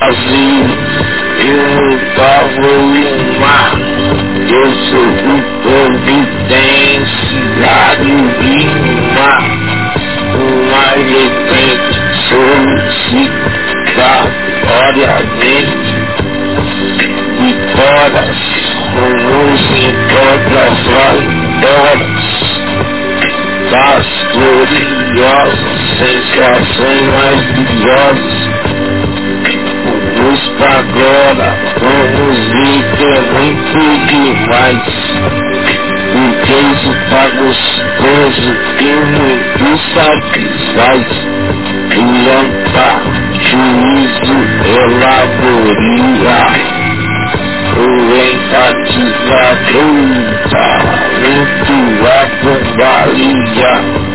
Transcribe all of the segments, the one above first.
vazio, eu estava em mar. Eu sou o providenciário e mar. O mais recente solicitatoriamente de horas, em todas as horas das gloriosas sensações mais pra agora, vamos muito demais. O queijo tá gostoso e muito satisfaz. Lampa, juízo, elaboria. O enfatizador, talento, a bombalia.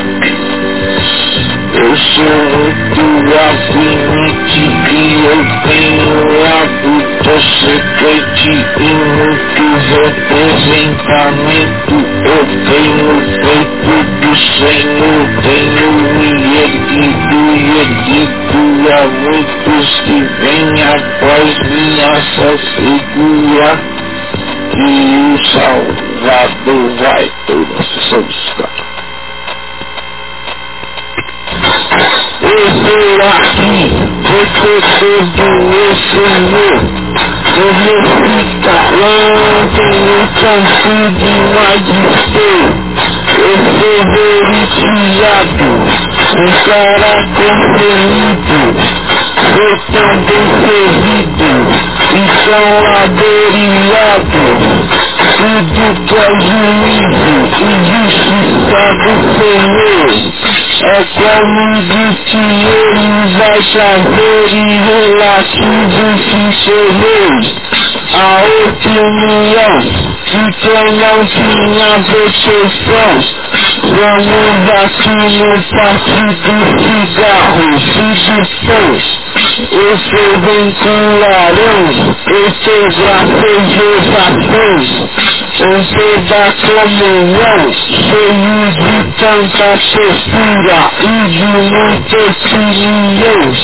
Eu sou muito afluente e eu tenho hábito secrete e muito representamento. Eu tenho feito do Senhor, tenho me erguido e erguido a muitos que vêm após minha segura e o Salvador vai ojú ràkì ojú sojú oṣooṣù omi síta lọ́wọ́ tí mo tàn sí di májísé èso lórí tí yàgò. Ìṣara tó ṣe nídò tó tán tó ṣe nídò ìṣara lórí yàgò. She did what you needed, and you should stop and say no. I can move you to your like I'm very ill, like you just see so late. I open me up, you turn out to not get yourself. When you're back in your past com laranja, eu sou graciosações, eu sou da comunhão, cheio de tanta fofura e de muitas opiniões.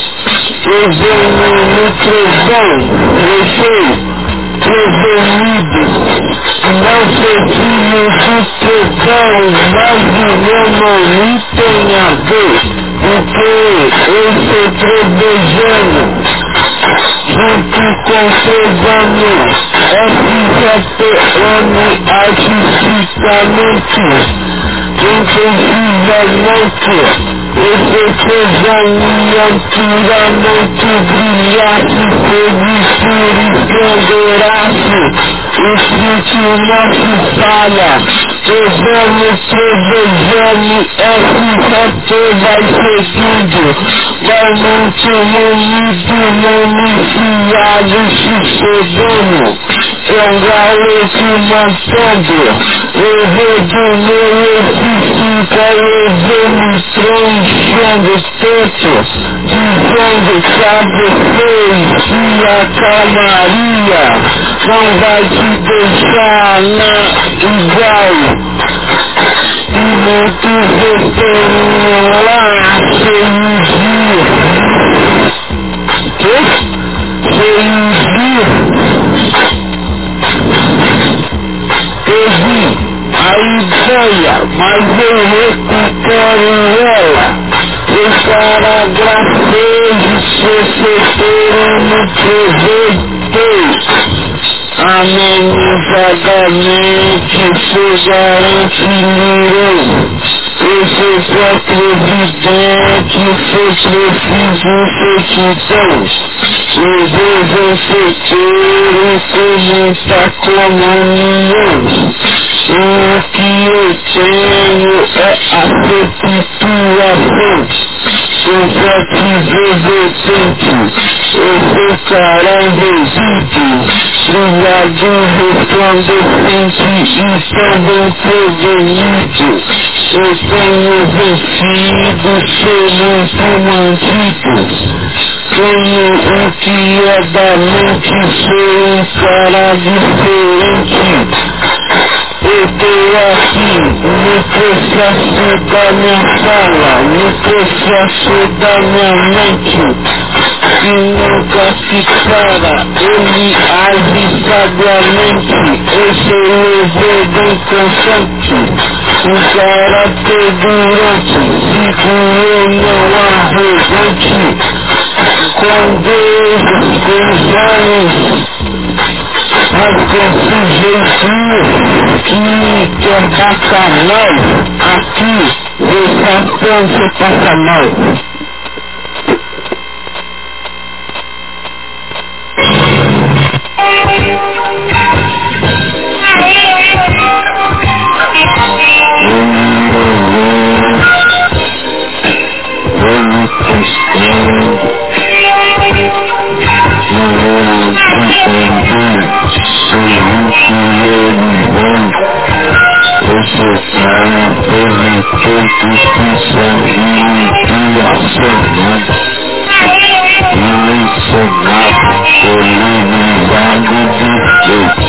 Eu venho no trovão, sou prevenido, não sou filho do trovão, mas o meu nome tem a ver porque eu estou desejando junto com seus anos FJPN artisticamente intensivamente esse tesouro antigamente brilhasse sedutor e pendurasse e se tirasse falha Devemos preservar esse fator vai ser tudo. Vai muito bonito, municiado sucedendo. É um galo que matando. Eu vou do meu fica levando, tronchando tanto. Dizendo cada vez que a calmaria não vai te deixar na igual. E muitos estão lá cheios de... Que? Cheios de perdi a ideia, mas eu recupero ela. Para gracejo, se no proveitei. Amin Fadami Kisuzar Kinuruz Esse é previdente, fez preciso feitidão. Jesus efeteiro comenta comunhão. O que eu tenho é a perpetuação. Eu já te vejo tempo, eu sou caramba Regarding from the things is eat and don't overeat Eu tenho vencido seus romanticos Tenho o que é da mente ser um cara diferente no processo da minha fala, no processo da minha mente que nunca se para, ele age sabiamente, o bem constante, um caráter durante, seguro não arrogante, com Deus, com os olhos, mas com sujeitinho que quer passar mal, aqui, esse você passa mal. Thank you.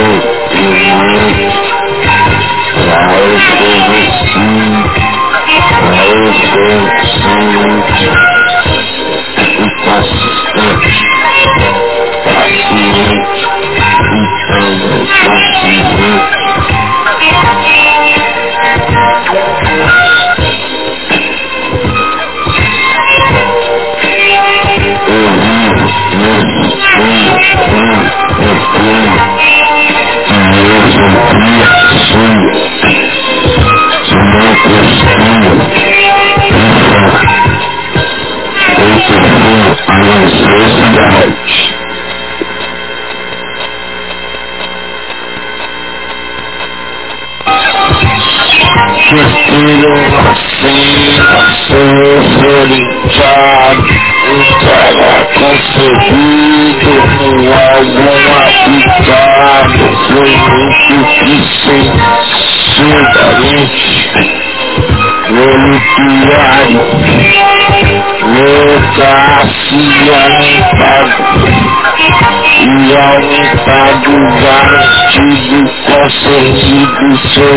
Thank you. perdido em alguma picada Foi muito que sem sudamente Nele diário Necacia limpado E aumentado garantido Concedido seu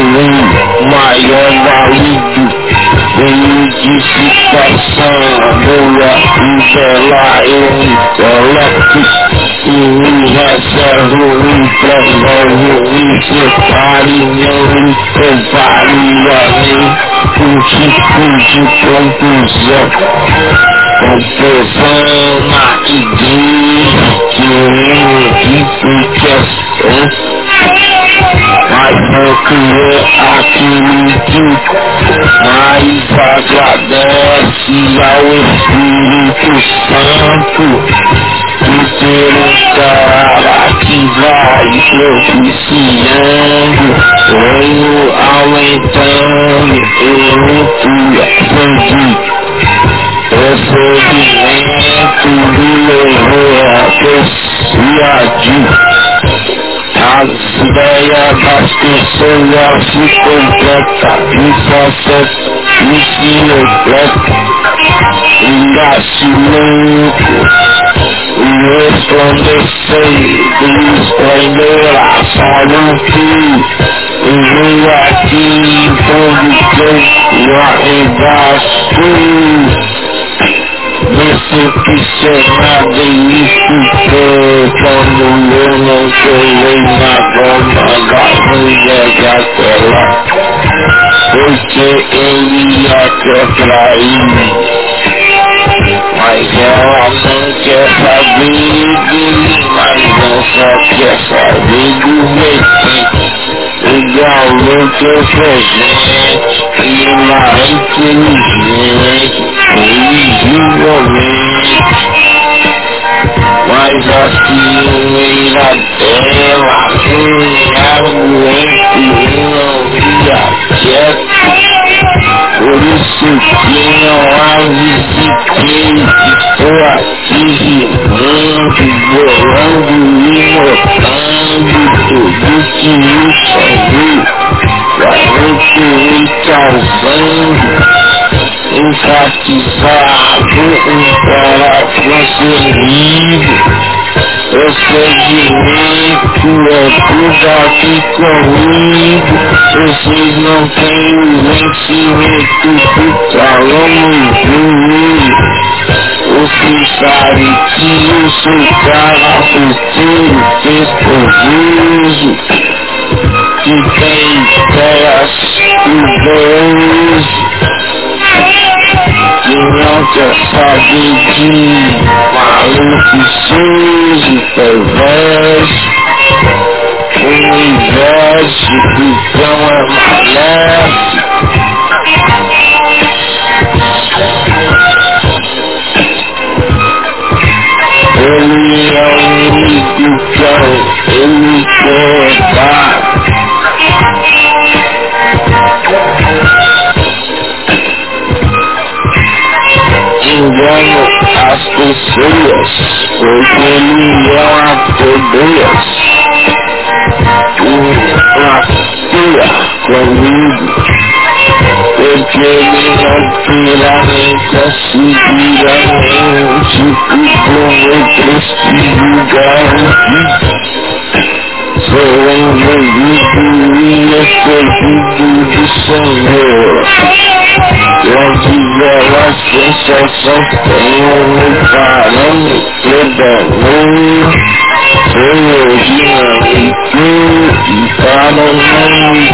maior valido Religiously passing, Noah is a lion, the leftist. He has a holy flesh, a holy body, holy body, holy. Puji, puji, conclusão. Confusão na igreja, que fica, mas não criou aquele que mais agradece ao Espírito Santo que ter um cara que vai propiciando venho aumentando eu fui aprendi procedimento me levou a perssuadir Azdeya Basti Soya Sito Bleta Nisa Set Nisio Bleta Inga Silenko Yes, from the sea, you Pandora Saluki, Uruaki, Pondikos, Yahidastu veces quisiera venir usted cuando uno se reina con la vida tela. Porque Elías Efraín, mas ela não quer saber de mas não só quer saber do meu filho, o galo que eu presente ìwà ń kéré ìṣeré èyí yíyọ mi. Wọ́n yọ sí ìwé ìlàjẹ́ wà fún ìyàwó ìwúrọ̀ ìyà jẹ́ oríṣi ìpínlẹ̀ wá yí sí pé ìtìkú àti ìmú gbogbo ẹ̀rọ ń bu mímọ̀ ń gbogbo dúkìá ir causando enfatizado um coração livre. Procedimento é tudo aqui comigo. Vocês não têm o vencimento do calão juízo. Você sabe que eu sou cara you gaze, chaos, you gaze You want the RBG My Lucy shoes, you play vest Only vest, you keep going my left Really only you go, any good Enganos as pessoas, porque ele é uma pedreira. Confia comigo, porque ele não terá nessa seguramente, porque eu preciso garantir. فوالذين استجدوا للسماء وإذا وسوس صفا فعلم يدعون فوجد الكوء فعلم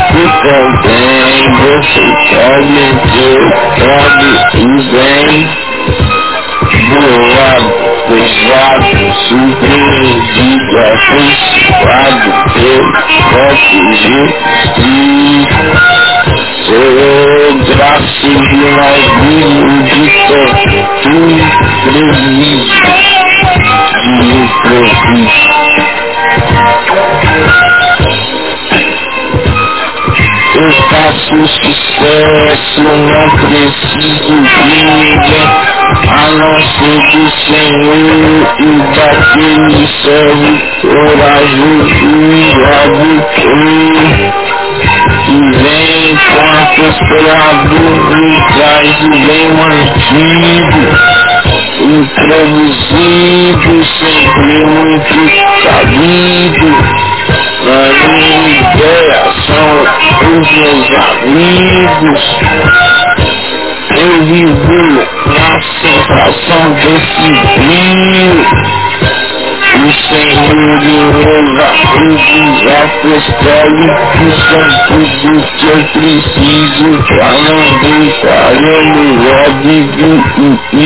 كتبان وسكالة كتاب إذن بوابة escravo, surpreendido abençoado pelo próprio Jesus. Sou graça e labrinho de tortura imprevisto, de improviso. Eu faço sucesso, não preciso de ninguém a não ser do Senhor e daquele serve corajoso e que vem com a prosperador e traz o bem mantido, um introduzido, sempre muito sabido. Ideia são os meus amigos eu vivo na sensação desse brilho. O Senhor renova os apostole que são tudo que eu preciso pra não deixar eu no óbvio e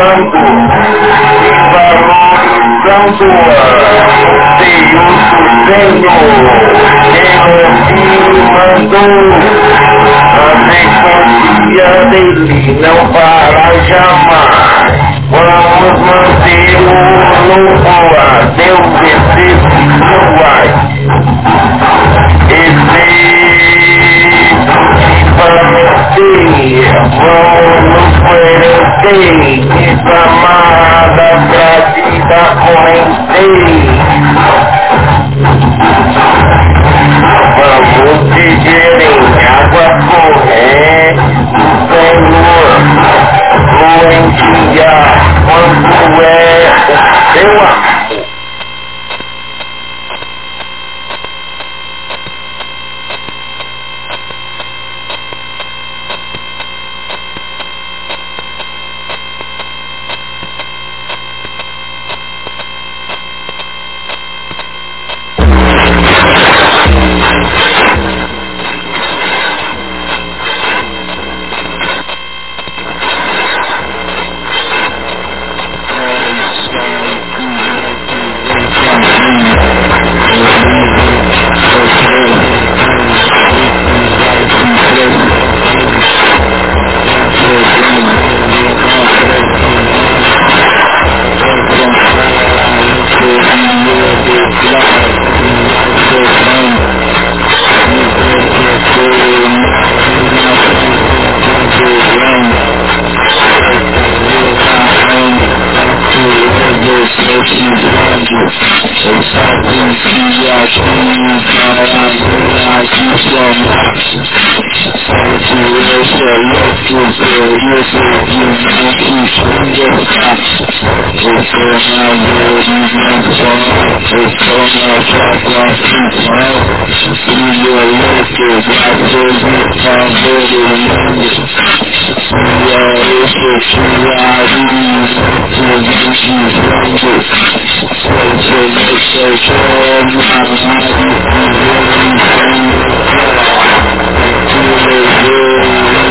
Deus o Senhor, ele me mandou. Andem confiando em não para jamais. Vamos manter o louvor a Deus excepcionais. Efeito de parecer, vamos nos parecer, amada pra ti. 大空门，地，万物之间阴阳各半，生与，生与死，万物为，变化。is good, yes, if you make you stronger, it's for my good, you make fun, it's for my track life, you smile, through your life is life, there's no time better than this. Yeah, it's for true, I do, to make you stronger, so to make so sure, my mind, you really find, to the world,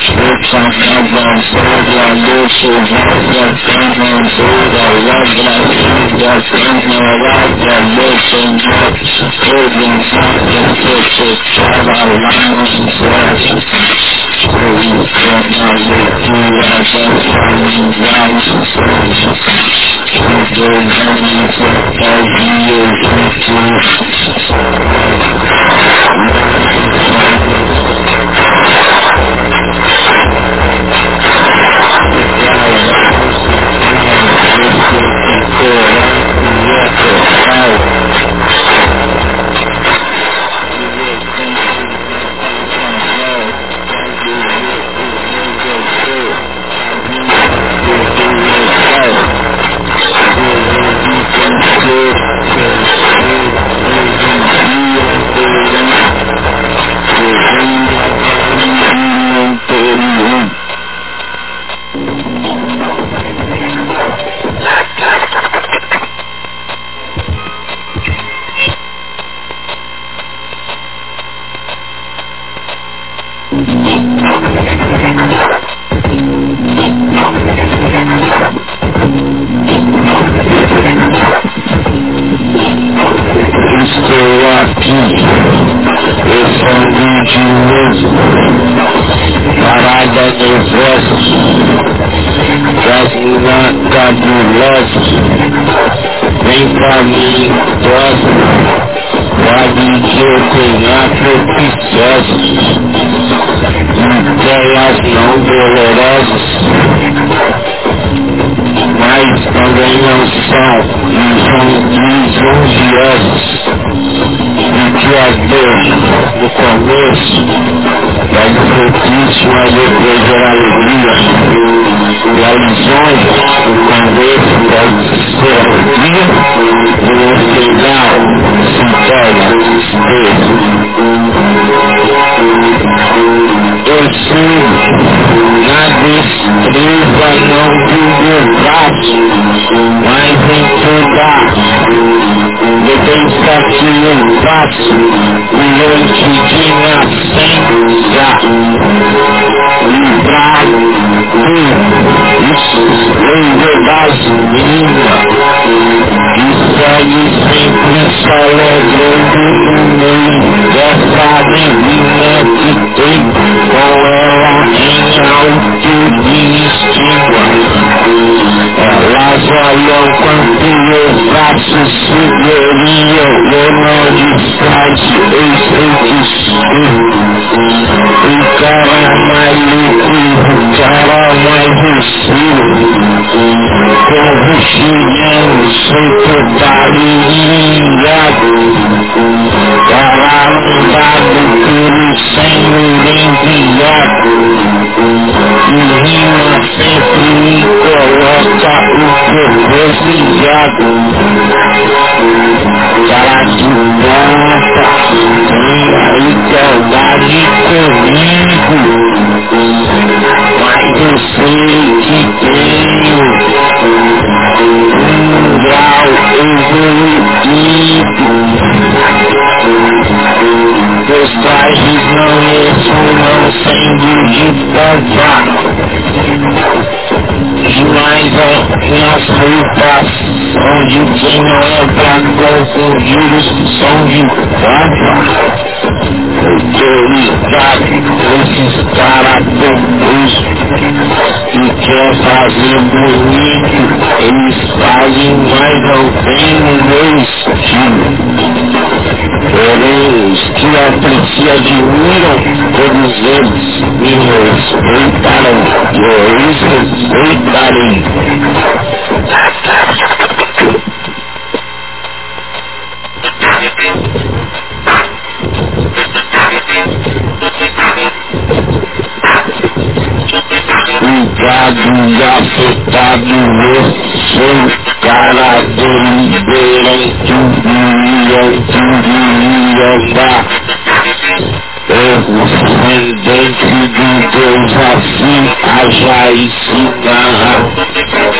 Lips I have on food, I live so hard that things on food, I love that food, that things my life, that lives in I love and breath. Food and fat, I live I love time and life I live. Thank you. Thank you. 有关地位发誓是的利诱，我们一开始一生一世。Ikara mali kuhu cara mali silu Kuhu shinyan suku dari iyaku Dalam bagi kiri sengu rintiyaku rima sempre me coloca o propositado. Cara de ponta, tenha igualdade comigo, mas eu sei que tenho um grau evoluído knows guy he's known as homo sanguine hippogra Jumanza, nas so you tinha é branco, com juros são de quadra don't caras conduz E quer fazer bonito, eles fazem mais ou menos meu estilo. Os que apreciam admiram, todos eles e os respeitarei. Ligado e afetado, eu sou cara deliberante, brilhante, brilhante, Erros pendente de Deus assim haja ensinar.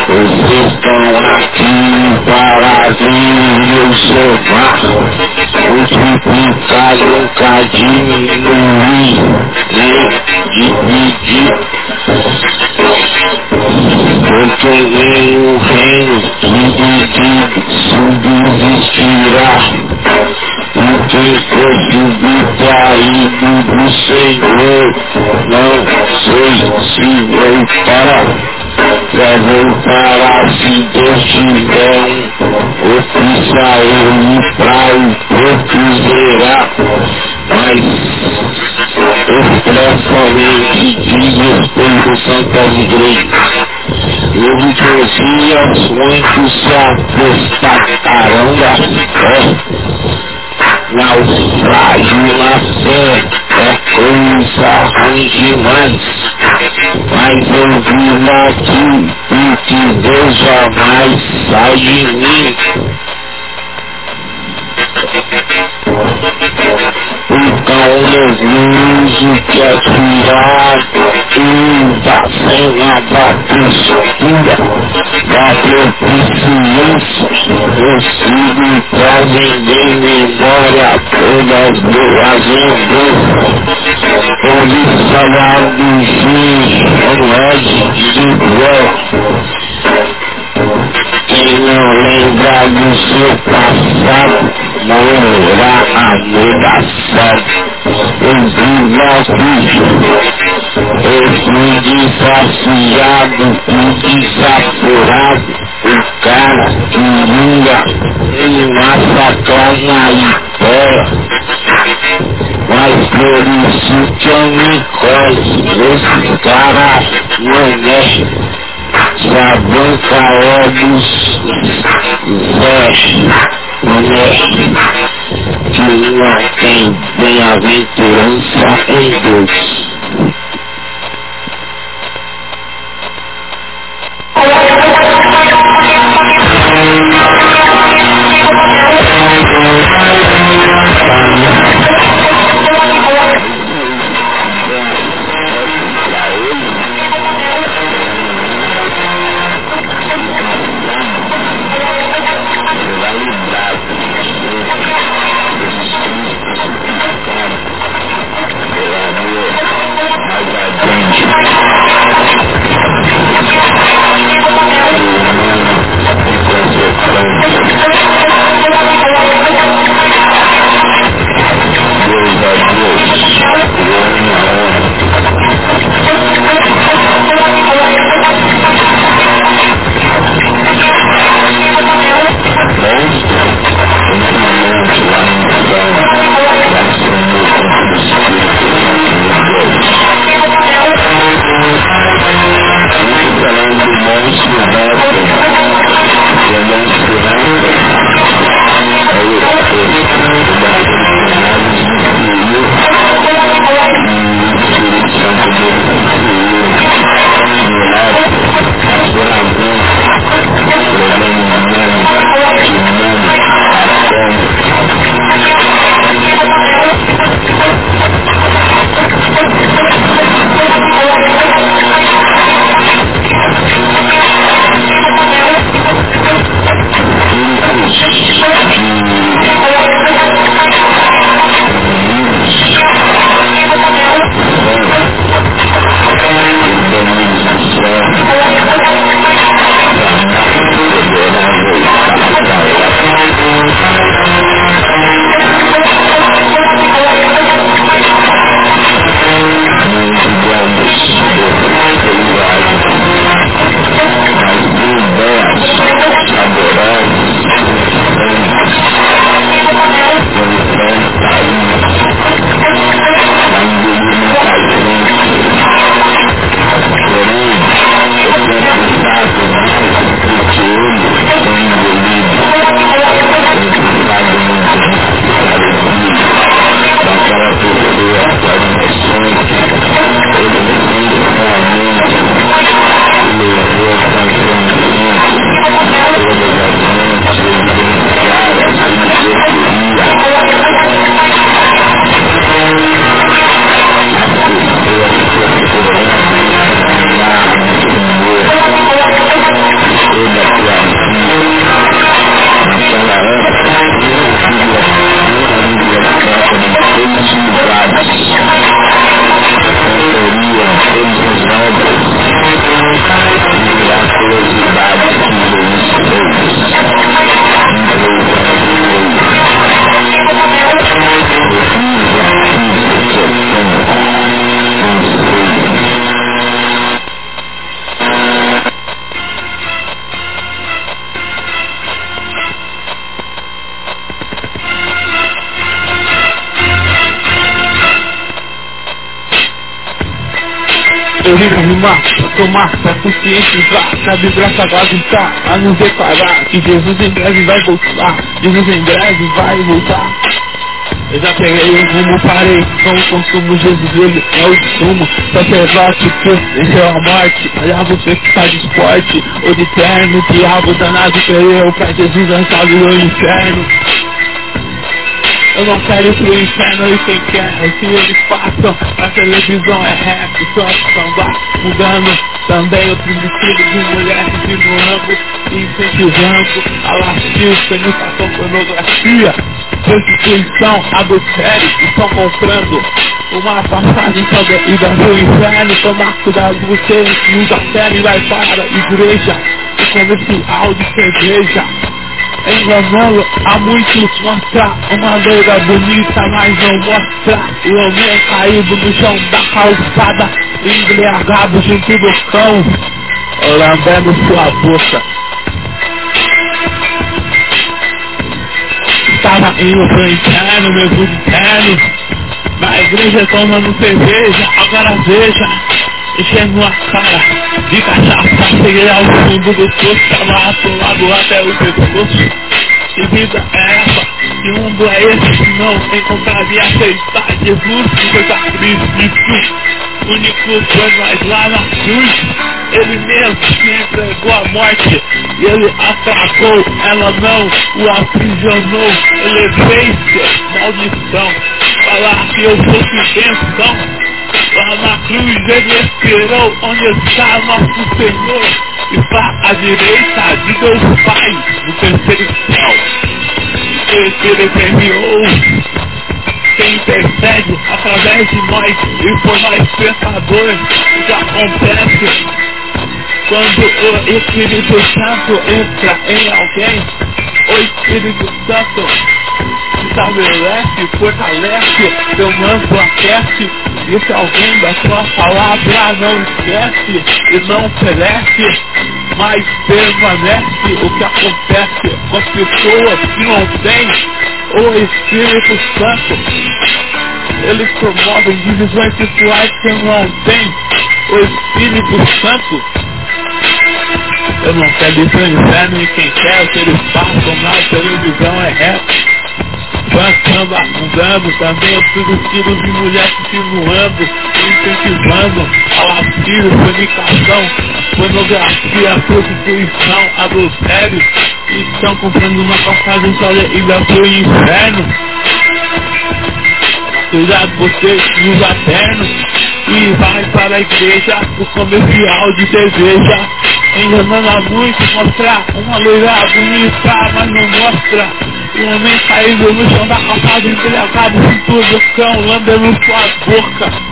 Vocês estão aqui para vir observar. Multiplicar nunca diminuir, nem dividir. Porque nem o reino dividido subsistirá. E quem for subtraído do Senhor, não sei se voltará. Vai voltará se Deus tiver um oficial ele pra o corpo zerar. Mas expressamente diz respeito Santas Igrejas. Houve dias muitos se apostatarão da fé naufrágio na fé é coisa ruim demais. Mas eu vivo aqui e que Deus jamais sai de mim. Então nervoso que é e da senha da criatura, da proficiência, consigo trazem de memória todas boas lembranças. Ouvi falar do juiz Jorge de Vó. Quem não lembra do seu passado, morrerá a negação. Os irmãos nosso fui desafiado, fui desapurado, o cara coringa, ele massacrar na ideia. Mas por isso que eu me colo, esse cara não é. Se a banca é dos Zé, mulher, que não tem bem-aventurança em Deus. Rimar, pra tomar, pra conscientizar Sabe graça aguentar, a nos declarar Que Jesus em breve vai voltar. Jesus em breve vai voltar. Eu já peguei o rumo, parei com o consumo, Jesus ele é o sumo Sacerdote que venceu a morte. Olha você que está de esporte ou de terno Diabo danado perdeu pra Jesus lançado no inferno. Eu não quero ir pro inferno e quem quer o que eles passam. A televisão é rap, só samba Mudando também outros estilos de mulheres de novo Incentivando a lascívia, penetração, pornografia Prostituição, adultério, estão comprando uma passagem sobre a ida do inferno. Tomar cuidado, você usa fé e vai para a igreja. E comercial de cerveja enganando a muitos mostrar uma loira bonita, mas não mostrar o homem caído no chão da calçada, embriagado junto do cão, lambendo sua boca. Estava indo pro inferno, meu Deus interno, na igreja tomando cerveja, agora veja, enchendo a cara de cachaça, cheguei ao fundo do poço, estava atolado até o pescoço. Que vida é essa? Que mundo é esse não encontraria aceitar Jesus que foi sacrifício? Único foi mais lá na cruz. Ele mesmo se entregou à morte. E ele atacou, ela não o aprisionou. Ele fez maldição. Falar que eu fosse bênção. Lá na cruz ele esperou onde está nosso Senhor. Está à direita de Deus Pai, no terceiro céu. Ele determinou quem intercede através de nós e por nós pecadores que acontece. Quando o Espírito Santo entra em alguém, o Espírito Santo estabelece, fortalece, seu manto aquece, e se alguém da sua palavra não esquece e não perece, mas permanece o que acontece com as pessoas que não têm o Espírito Santo. Eles promovem divisões sexuais que não têm o Espírito Santo. Eu não quero ir para o inferno e quem quer que eles passam na televisão é reto. Passando, afundando também os filhos de mulheres continuando, incentivando ao asilo, fornicação, pornografia, prostituição, adultério, estão comprando uma passagem para ir para o inferno. Cuidado você e os eternos e vai para a igreja o comercial de cerveja enganando a muitos, mostrar uma loira bonita, mas não mostra o homem caído no chão da calçada, embriagado, cintura do cão, lambendo sua boca.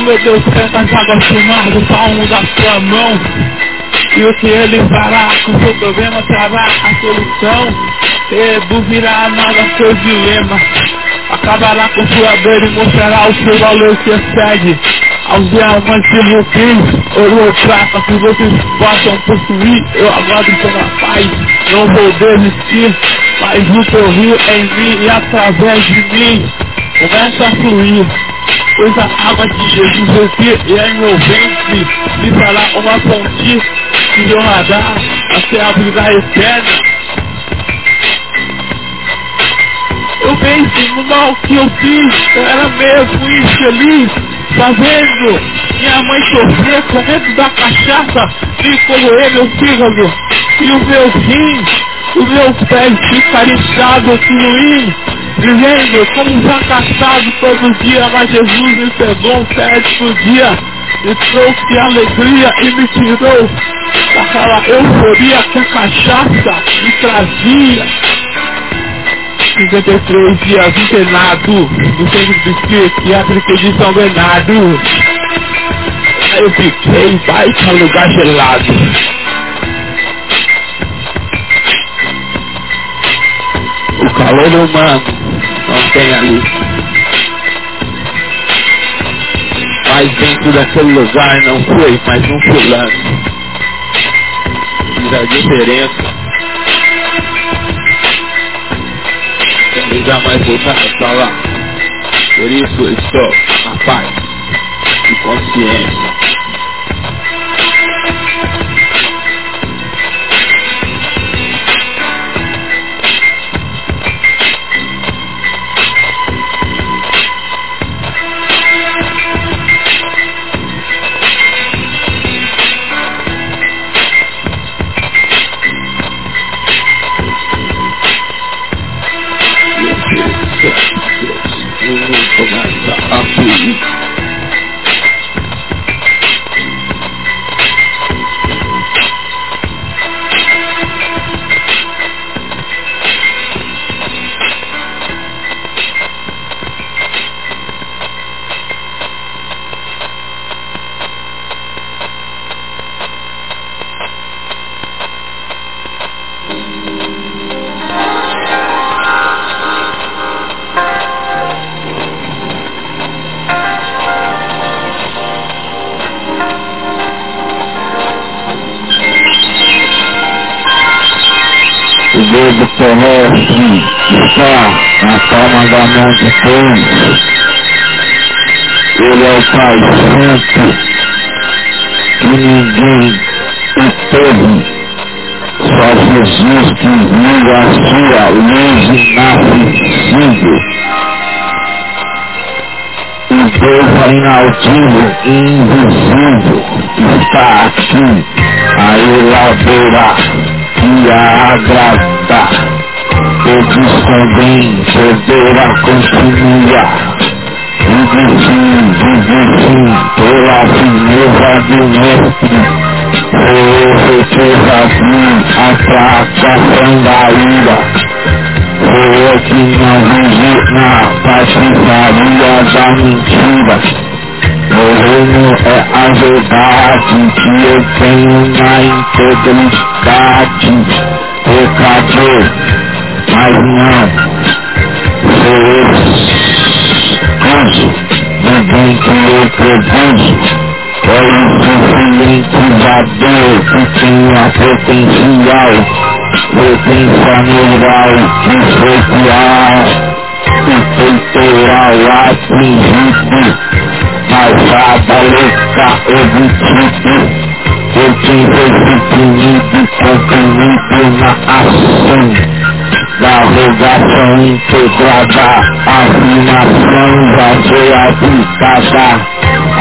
O meu Deus canta as águas queimadas, palmo da sua mão. E o que ele fará com seu problema trará a solução. Reduzirá nada seu dilema. Acabará com sua dor e mostrará o seu valor que excede aos diamantes vocês, ouro ou prata que vocês possam possuir. Eu aguardo pela paz, não vou desistir, mas o teu rio é em mim e através de mim começa a fluir. Pois a água de Jesus aqui e é ventre me fará uma fonte que jorrará até a vida eterna. Eu venci no mal que eu fiz, eu era mesmo infeliz, fazendo minha mãe sofrer, correndo da cachaça, me corroer meu fígado, e o meu rim, os meus pés ficam inchados, fluindo, vivendo como um fracassado todo dia, mas Jesus me pegou um sétimo dia, me trouxe alegria e me tirou daquela euforia que a cachaça me trazia. 53 dias internado no centro psiquiátrico de São Bernardo. Eu fiquei, vai para lugar gelado. O calor humano não tem ali. Mas dentro daquele lugar não foi, mas um fulano. Fiz a diferença. e jamais voltar para lá. Por isso estou na paz e consciência. around the upbeat. Terrestre está na palma da mão de Deus. Ele é o Pai Santo que ninguém teve. Só Jesus que viu a sua luz inacessível. O Deus inaltivo e invisível está aqui a elaborar e a agradar. Todos também poderá continuar. Vive sim, vive sim, pela firmeza do mestre. Foi efetivamente a fracação da ira. Foi eu que não vivi na patifaria da mentira. O reino é a verdade que eu tenho na integridade. Pecador, Agnar, Cereiros, Anjo, ninguém que eu prevejo, é insuficiente da dor que tinha potencial, presença neural, especial, e peitoral atingido, passada louca obtido, eu tive esse punido comprimido na ação. Da rogação integrada, afirmação já foi aplicada,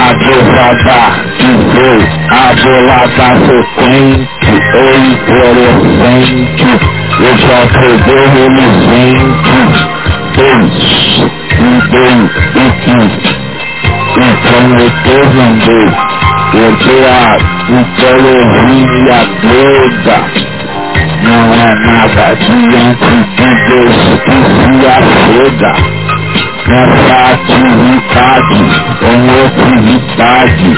aprovada, que foi abolada frequente ou fluorescente, eu já peguei reluzente, Deus, e Deus, e que então eu te mandei, porque a mitologia grega não é nada diante de Deus que se achega. Nessa atividade, ou atividade,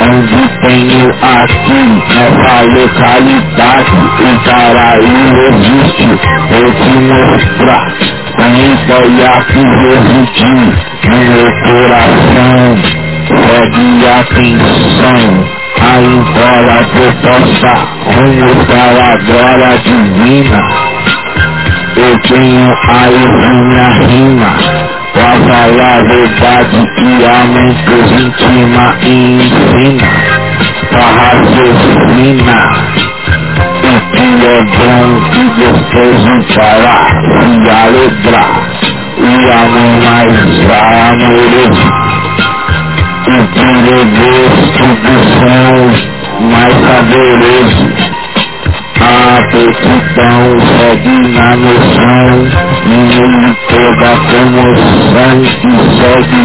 onde tenho aqui, nessa localidade, o paraíso existe, eu te mostrar, com e aqui residir, no meu coração, pegue atenção, aí fora que possa para a glória divina. Eu tenho aí minha rima, pra falar a verdade que a mente intima e ensina, pra raciocina. O que é bom e gostoso para se alegrar e amor mais amoroso. E por destruição mais saboroso. A petitão segue na noção, e toda comoção que segue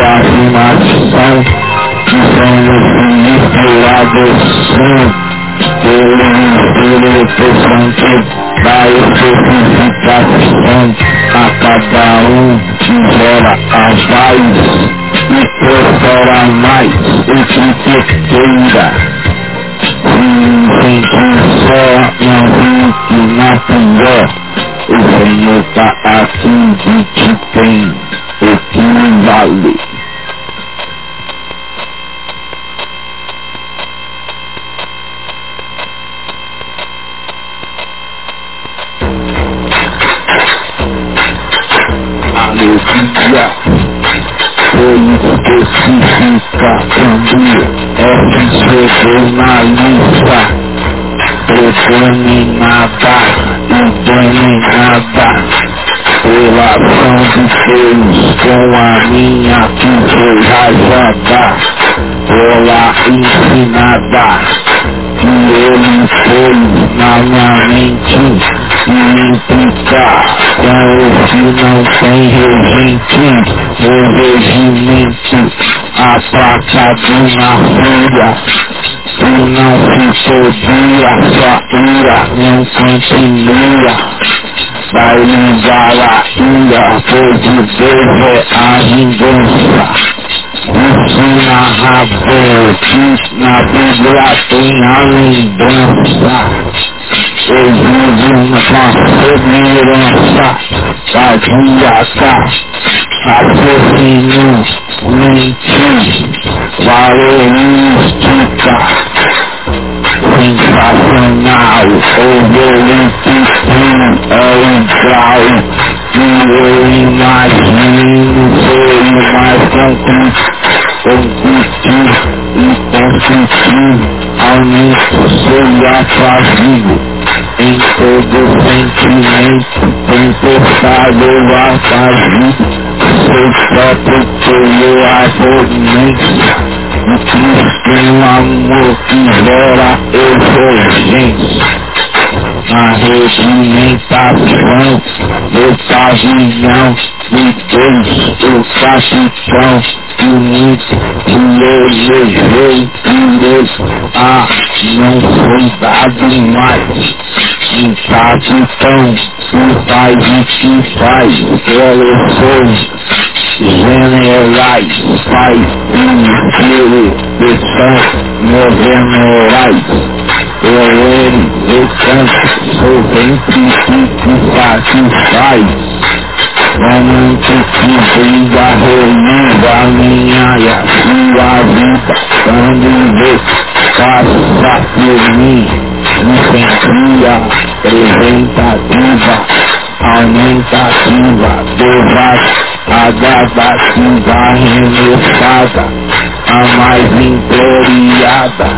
a afirmação, que somos a adoção pelo interessante da especificação a cada um que gera a voz e profera mais o que queira. Que só não fique na pior, o Senhor tá aqui e te tem o que vale. dia foi especifica quando RCB na lista Between my back, Relação de seus com a minha enferrajada Ela ensinada que ele fez na minha mente e implicar com o que não tem regente O regimento, a placa de uma folha Tu não se podia, sua ira não continua. Vai ligar a ira, pois o Deus é a vingança. Isso na rabo, na Bíblia tem a lembrança Sevgilcim sevgilim hasta Sakin yasta Affetini Mümkün Varlığını tuta Sensasyonel Sevgilim Tüksün Ölçağı Güverilmez Güverilmez Kokun Öpüştür İstensin Almış Sevgi Atlar Gibi em todo sentimento, tempestade a fazer seu próprio pelo abonência o Cristo amor que gera urgência a regimentação do pavilhão de Deus, o capitão que eu levei por ah, não foi dado mais capitão que faz o que faz, sou generais, pai, filho, de São Generais. Eu ele, eu canto, sou sempre que satisfaz. Momento que briga, realiza a minha e a sua vida. Quando vê, passa por mim, me sentia representativa, aumentativa, devasta a gravativa remexada, a mais imploriada,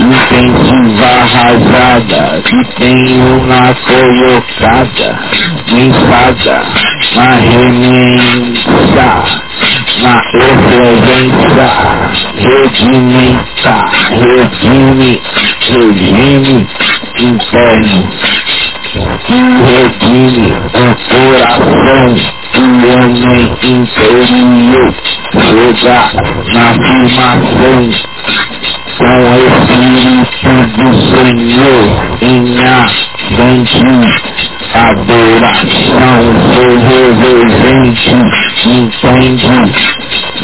intensiva arrasada, que tem uma colocada, mensada, na remensar, na excelência, redimenta, redime, regime interno, redime o coração o homem interior chega na afirmação com o Espírito do Senhor em frente adoração seu reverente entende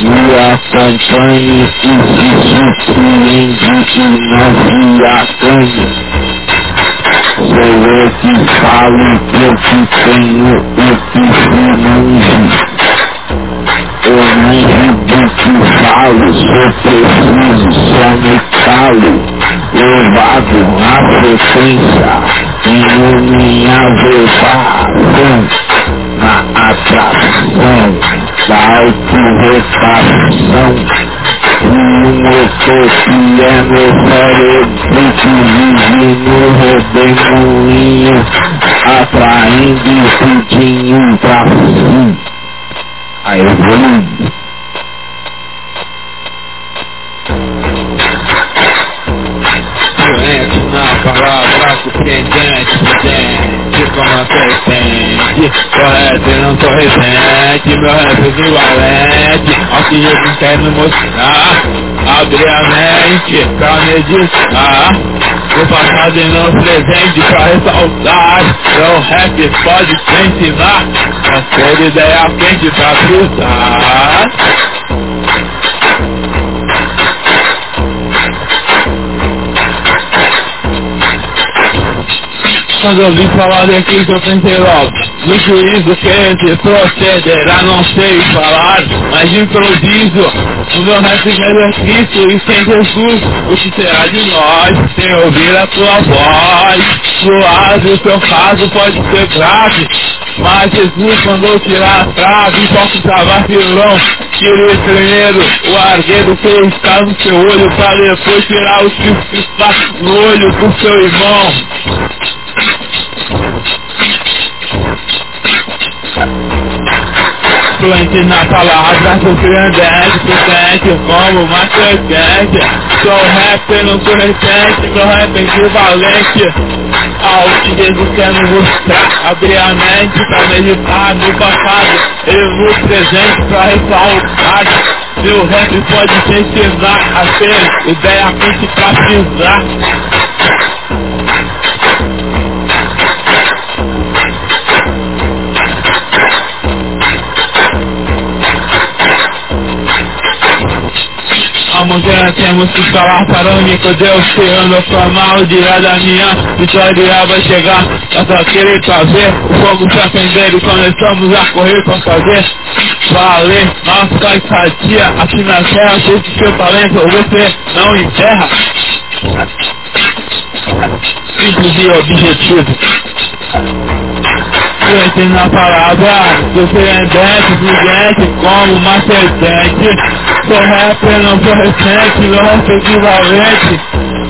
me acompanhe e se surpreende e não se acanhe Sou eu que falo, eu que tenho o que fluminense. Eu nem do que falo, sou preciso, só me calo. Levado na frequência, versão na atração da autorrepação é meu que vive no redemoinho, atraindo tudinho pra si. Aí eu vou Violento na palavra rock with Ken Gun, Chip on my face, man. Yeah, go ahead, then I'm so his man Yeah, my head is new, I land Yeah, I'll see you from standing most Ah, I'll be there, man. Yeah, crown is just, ah If Quando eu vi falar daqui que eu pensei logo No juízo que se procederá não sei falar Mas improviso O meu rap é Cristo e sem Jesus O que será de nós sem ouvir a tua voz Suave o seu caso pode ser grave mas Jesus mandou tirar a trave, posso travar violão. Tirei primeiro o argueiro que está no seu olho, para depois tirar o que está no olho do seu irmão. Fluente na palavra, sou grandete, potente, como uma serpente. Sou rapper, não sou recente, sou rapper equivalente ao que Jesus quer nos mostrar. Abrir a mente pra meditar no passado, e no presente pra ressaltar. Meu rap pode te ensinar a ter ideia quente pra pisar. Amanhã temos que falar para o único Deus que anda sua mal dia da minha vitória vai chegar. É só querer fazer o fogo se acender e começamos a correr para fazer valer. Nossa estadia aqui na terra Deixe seu talento você não enterra Simples e objetivo. Crente na palavra, surpreendente, fluente, como uma serpente. Sou rapper, não sou recente, resto é equivalente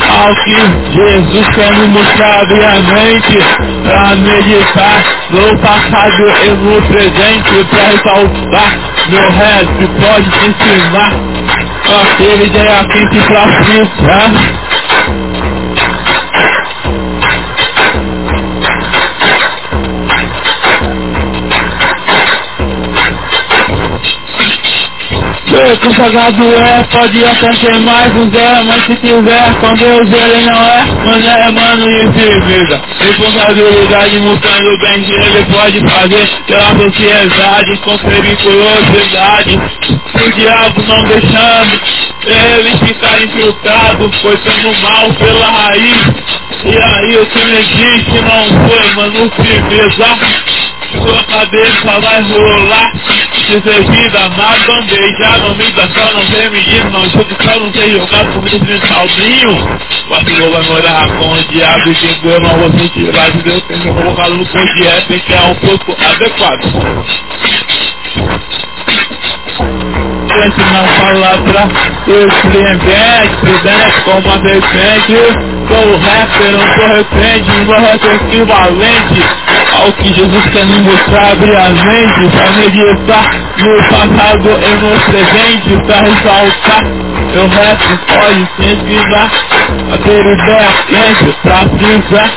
ao que Jesus quer me mostrar mente Pra meditar no passado e no presente Pra ressaltar meu resto pode te ensinar Aquele ideia quente frustrar Ser consagrado é, pode até ser mais um zero, mas se tiver com Deus ele não é, mano é mano e firmeza. Responsabilidade mostrando bem que ele pode fazer pela sociedade com periculosidade. O diabo não deixando ele ficar infiltrado, foi sendo mal pela raiz. E aí o que não existe não foi, mano, firmeza sua cabeça vai rolar Deservida na bandeja Não me dá só, não tem menino Não. Jogo só, não sei jogar com esse saldinho Vacilou, vai morar com o diabo E quem eu não vou sentir Lá de Deus tem que colocar no corpo de rap Que é um pouco adequado. Gente na palavra surpreendente, prudente como a serpente Sou rapper, não refém de meu rap equivalente ao que Jesus quer me mostrar, abrir a mente Pra meditar no passado e no presente Pra ressaltar meu rap. Pode sempre dar Aquele ideia quente pra frisar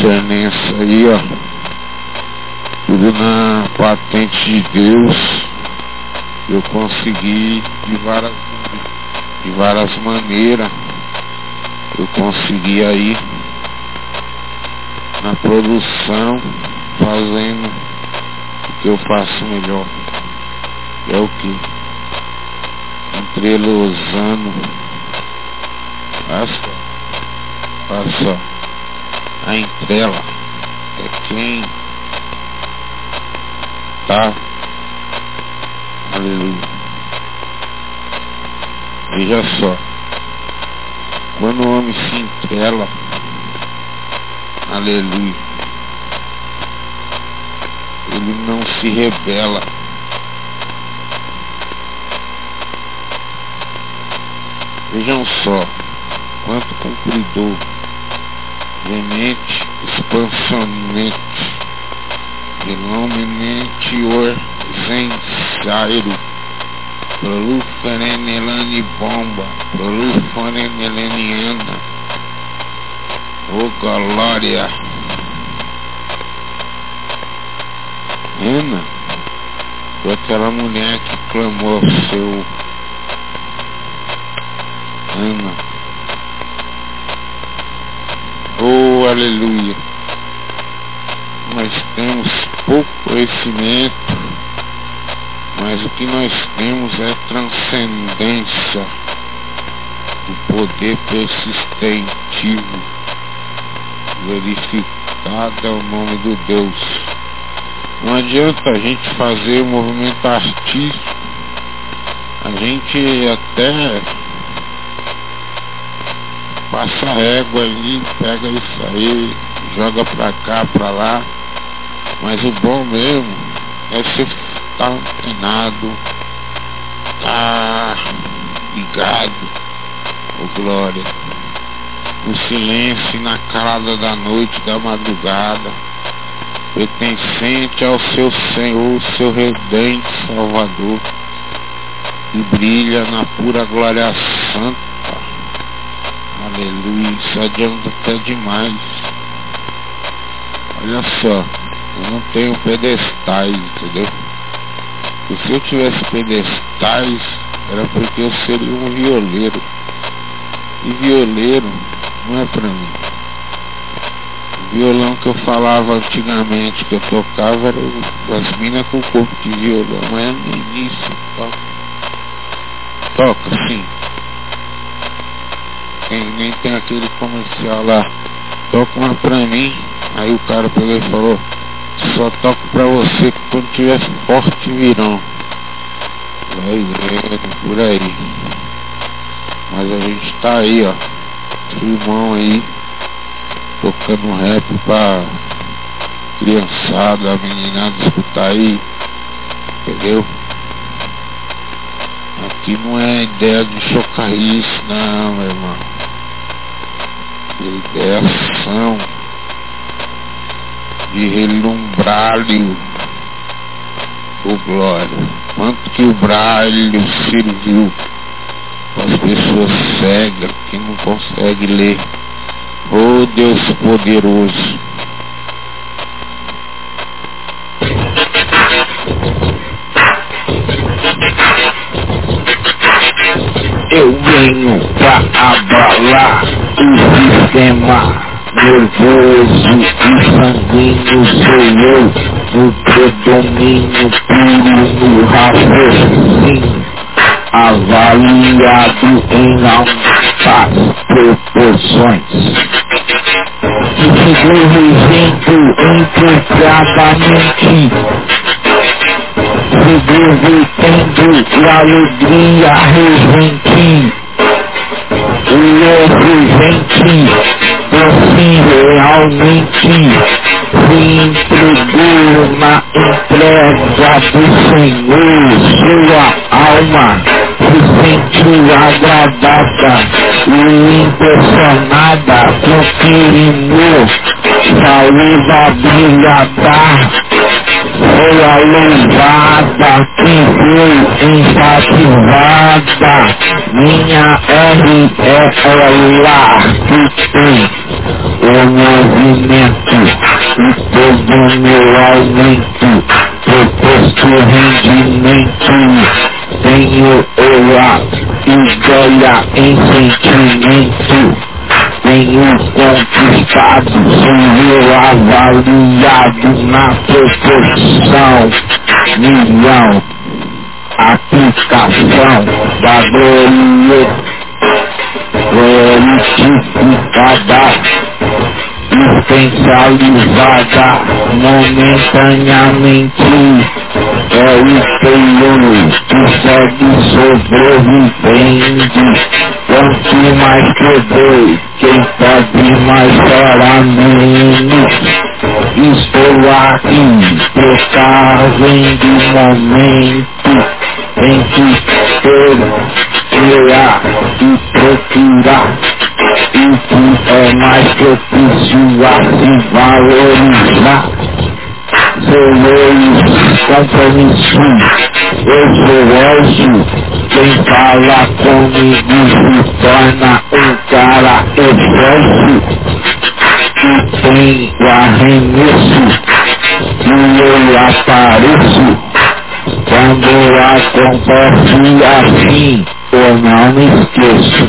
Concernências aí, ó. Tudo na patente de Deus. Eu consegui de várias, de várias maneiras. Eu consegui aí na produção, fazendo o que eu faço melhor. É o que? Entrelosando as Olha só. A entrela é quem tá. Aleluia. Veja só. Quando o homem se entrela, aleluia, ele não se rebela. Vejam só, quanto cumpridor vemente expansionmente, iluminente orzensairo, prolufanenelani bomba, prolufanenelaniana, ô glória. Ana, foi aquela mulher que clamou ao seu Ana. Oh, aleluia. Nós temos pouco conhecimento, mas o que nós temos é transcendência, o poder persistentivo, glorificado é o nome do Deus. Não adianta a gente fazer o movimento artístico, a gente até passa régua ali, pega isso aí, joga pra cá, pra lá. Mas o bom mesmo é você estar tá tá ligado, ô glória. No silêncio, na calada da noite, da madrugada, pertencente ao seu Senhor, seu redente Salvador, e brilha na pura glória santa Aleluia, isso adianta até demais. Olha só, eu não tenho pedestais, entendeu? Se eu tivesse pedestais, era porque eu seria um violeiro. E violeiro não é pra mim. O violão que eu falava antigamente, que eu tocava, era as minas com corpo de violão, mas é no início toca. Toca, sim tem, nem tem aquele comercial lá, toca uma pra mim, aí o cara pegou e falou, só toco pra você quando tiver forte virão. Vai vendo por aí. Mas a gente tá aí, ó, irmão aí, tocando rap pra criançada, a meninada escutar aí, entendeu? Aqui não é ideia de chocar isso, não, meu irmão ideação de relumbralho o glória. Quanto que o bralho serviu para as pessoas cegas que não conseguem ler. Oh Deus poderoso. Eu venho pra abalar o sistema nervoso e sanguíneo sou eu no predomínio puro no raciocínio avaliado em altas proporções. E seguro impropriadamente tendo a alegria resentir o presente você realmente se entregou na entrega do Senhor, sua alma se sentiu agradada e impressionada com que irmão saúde brilhada foi a louvada que foi enfativada. Minha R é ela que tem o movimento e todo meu aumento, proposto rendimento. Tenho ela ideia em sentimento tenho conquistado, sou avaliado na proporção, milhão, aplicação da glória, glorificada potencializada momentaneamente. É o Senhor que segue sobrevivendo quanto mais poder quem pode mais chorar menos estou aqui precavendo momento em que ter criar e procurar o que é mais propício a se valorizar. Sou eu, compromisso, eu sou Elcio, quem fala comigo se torna um cara excelso, que tem o arremesso, e eu apareço, quando acontece assim, eu não me esqueço.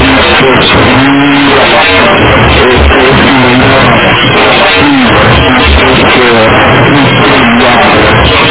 我需要，我需要，我需要，我需要。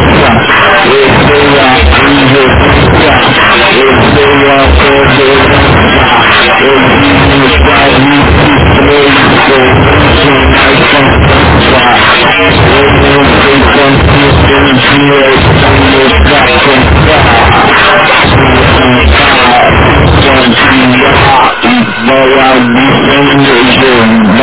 我都要，我都要，我都要，我都要。我一定要，我一定要，我一定要，我一定要。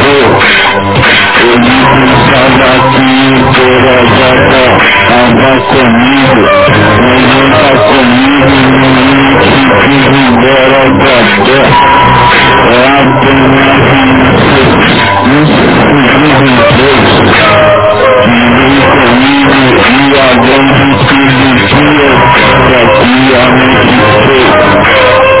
estava aqui toda jota, tava comigo, mas não tá comigo, menino que quis embora pra terra. É apenas um segundo emprego, ninguém comigo e a grande filosofia que aqui a mente fez.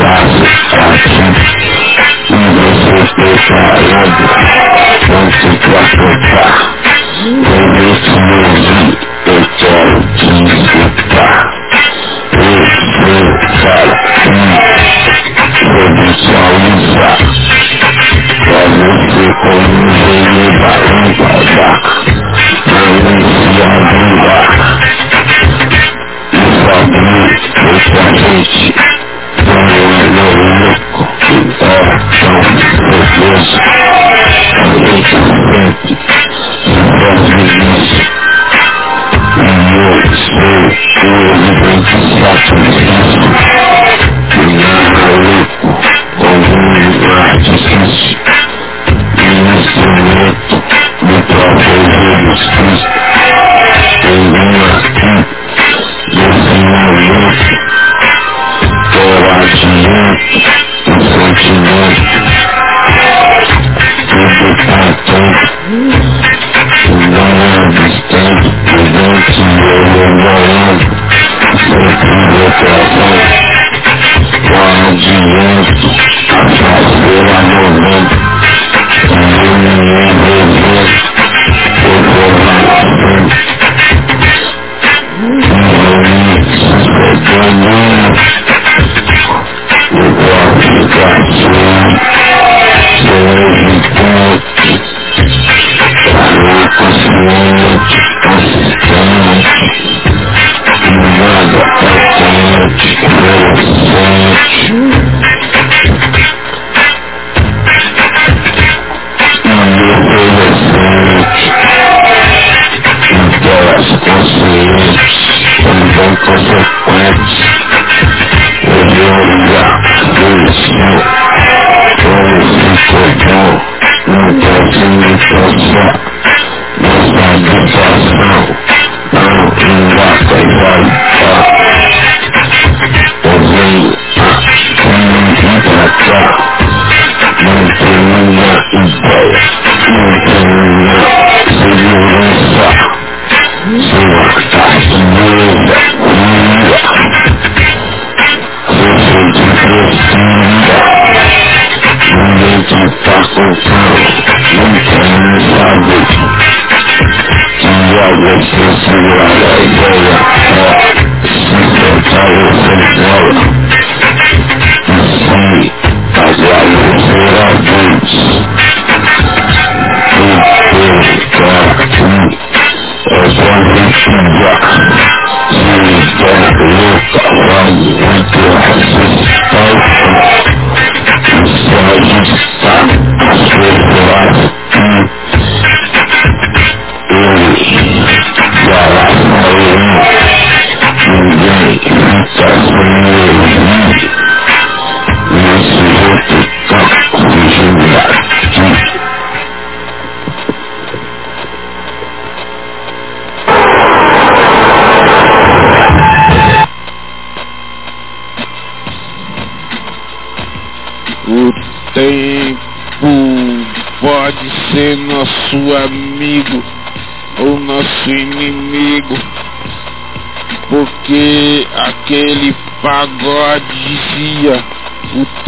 垃圾垃圾，你也是垃圾垃圾，垃圾垃圾，你也是垃圾垃圾，垃圾垃圾，你也是垃圾。垃圾不垃圾，垃圾不垃圾，垃圾不垃圾，垃圾不垃圾，垃圾不垃圾，垃圾不垃圾，垃圾不垃圾，垃圾不垃圾。Amen. Well, I'm G. I to get on your neck.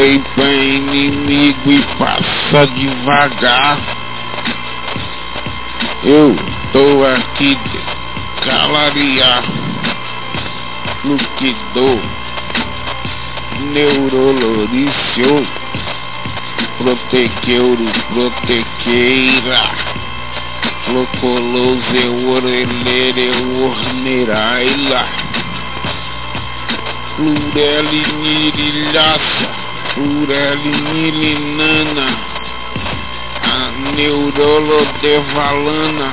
É inimigo e passa devagar. Eu tô aqui de calariar no que dou neurolorício protequeuro protequeira. Flocolose orelere orneraila plurelinirilhaça plurelinilinana a neurolodevalana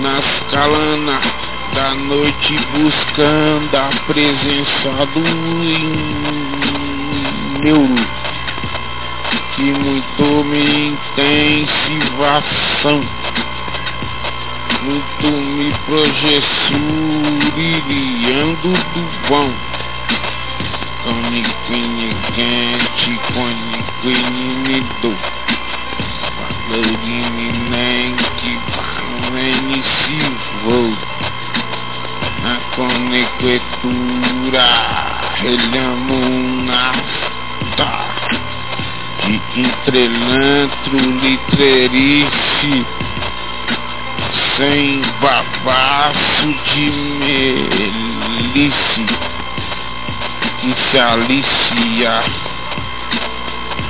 nas calana da noite buscando a presença do neuro que muito me intensivação muito me projeçuriando do bom Cone quine quente, cone quine me do Valorini nem que valene se vou Na conectura, relhamos tá de entrelantro, litrerice, sem babaço de se alicia.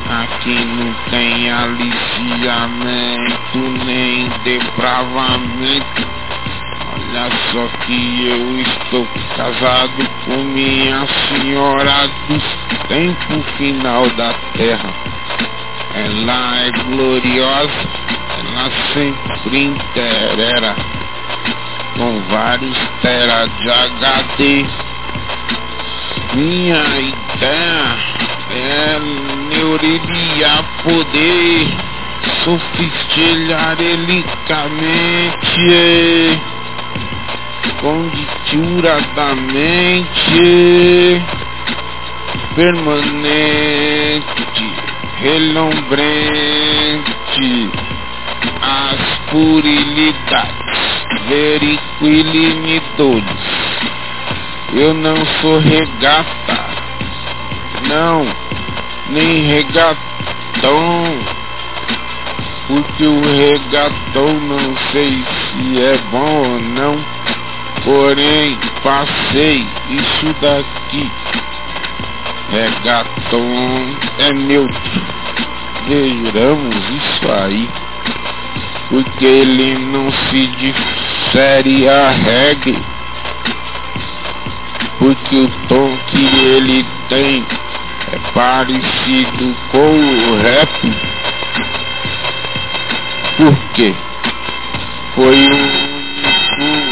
Aqui não tem aliciamento nem depravamento. Olha só que eu estou casado com minha senhora dos tempos final da terra. Ela é gloriosa, ela sempre interera com vários tera de HD. Minha ideia é neurelia poder sofistilhar elicamente conditura da mente permanente, relombrante, as purilidades, veriquilinidades. Eu não sou regata, não, nem regatão, porque o regatão não sei se é bom ou não, porém passei isso daqui. Regaton é neutro. Vejamos isso aí. Porque ele não se difere a reggae. Porque o tom que ele tem é parecido com o rap. Por quê? Foi o único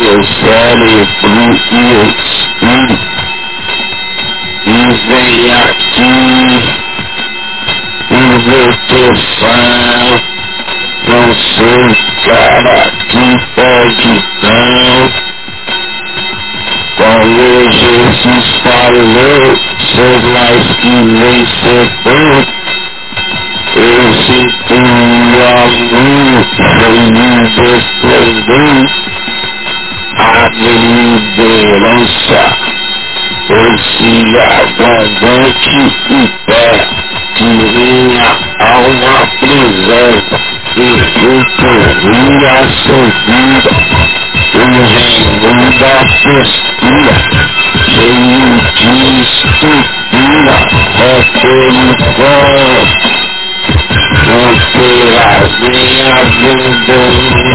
meu cérebro e vem aqui por proteção não sou cara que pode não. Como Jesus falou, sou mais que vencedor. Eu sinto o amor, foi esplendor, a liderança, esse abundante e pé que minha alma preserva, e eu a subida o reino da postura, cheio de estrutura, pelo qual não terás nem abandono.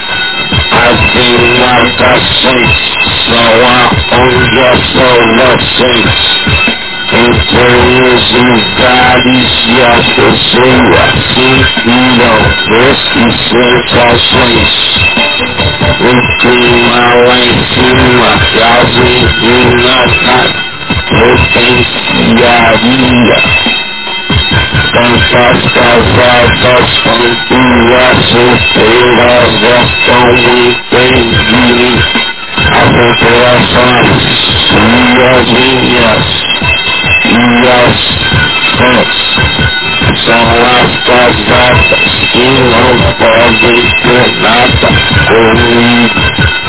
everyone that sings, so I own your soul of things. Imperialism, God is yours to sing, I think you know, this is safe for things. Looking my way through my thousand in my heart, no thanks, yeah, yeah. Tantas casadas quanto as solteiras gostam muito em mim. As populações e as minhas e as fãs são as casadas que não podem ter nada comigo.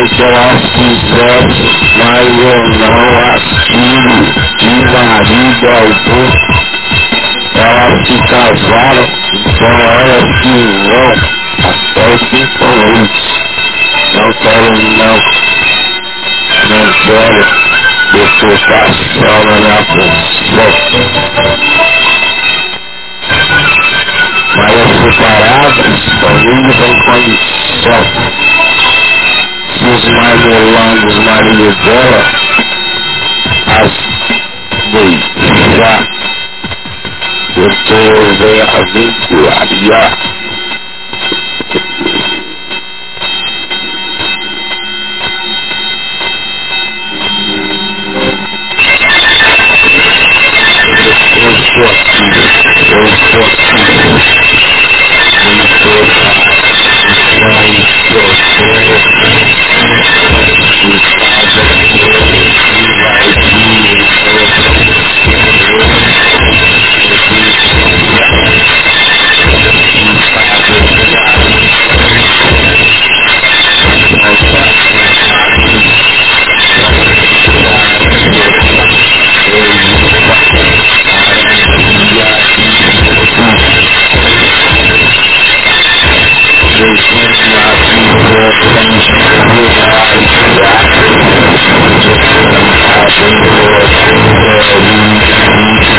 Que elas quisessem, mas eu não as tiro de marido algum. Elas se casaram, então elas que vão até o fim com Não quero não, não quero preocupação na minha função. Mas as separadas, família tem condição. Guzmán Elon, Guzmán Bola, as de já o Senhor venha vincular já. Eu estou aqui, eu estou aqui, eu estou aqui. Thank you. Thank you.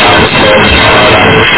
I'm so proud of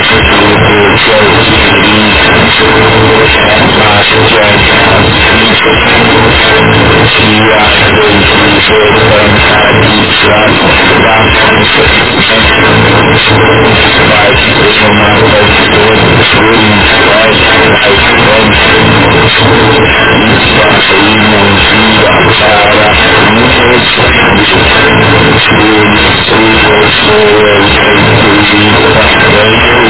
不自见兮，明主；不自察兮，明主；不自知兮，明主；不自知兮，明主。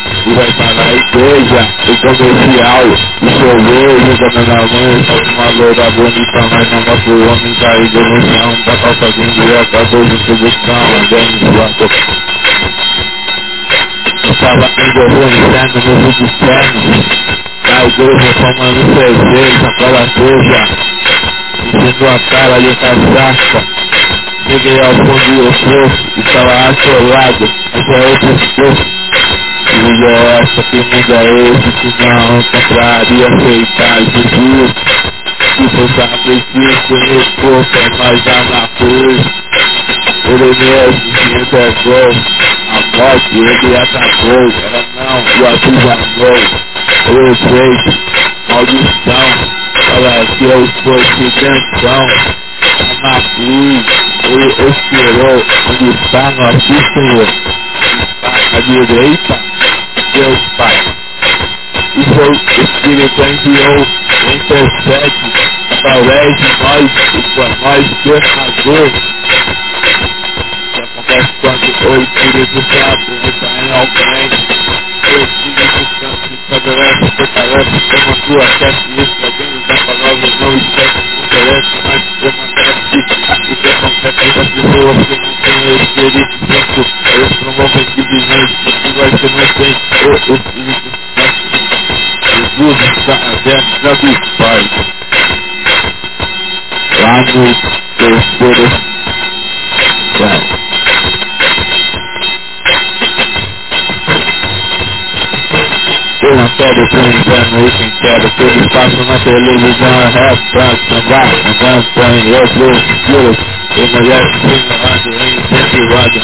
E vai para a igreja, o comercial O sorvete, dona na mãe Só uma loura bonita, mas não dá pro homem caído no chão Da calça de inglês, acabou de introdução Andando no Eu tava envolvendo no vídeo externo Na igreja tomando cerveja, aquela coisa. Enchendo a cara de cachaça. Cheguei ao fundo do poço, estava assolado, até outro poço. E essa que mundo é esse que não encontraria aceitar Jesus? Se você preciso conhecer, é mais a na cruz. Ele mesmo se entregou, a morte ele atacou, era não, o amou, o efeito, maldição, para que eu fosse tensão na cruz, ele esperou. Onde está nosso Senhor, está à direita, Deus Pai. E seu Espírito enviou, intercede através de nós e por nós pecadores. Que acontece quando o Espírito Santo está em alguém, o Espírito Santo estabelece, fortalece, como tua checklist, dentro da palavra, não esquece, não interessa, mas permanece e que acontece das pessoas que não têm o Espírito Santo, eles promovem divisões, porque vai ser mais bem o Espírito Santo. Jesus está dentro do Pai. Lá no terceiro céu. Eu não quero que o inferno e quem quero que eles passam na televisão é rap, sambar, andando, põe eu, blues, estilos E mulheres simulando, incentivando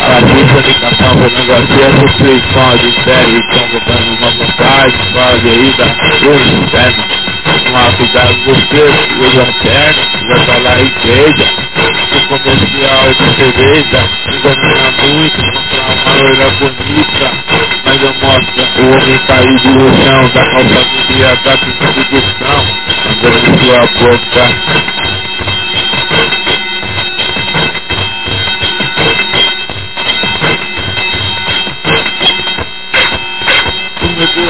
A artista de cação foi negócio, a restrição de série Estão botando uma vontade, pode ir da inferno. Tomar cuidado dos preços, os lanternas, vai falar igreja O comercial de cerveja, engana muito, comprar uma loira bonita. Mas eu mostro o homem caído no chão da calça meia da distribuição, andando sua boca.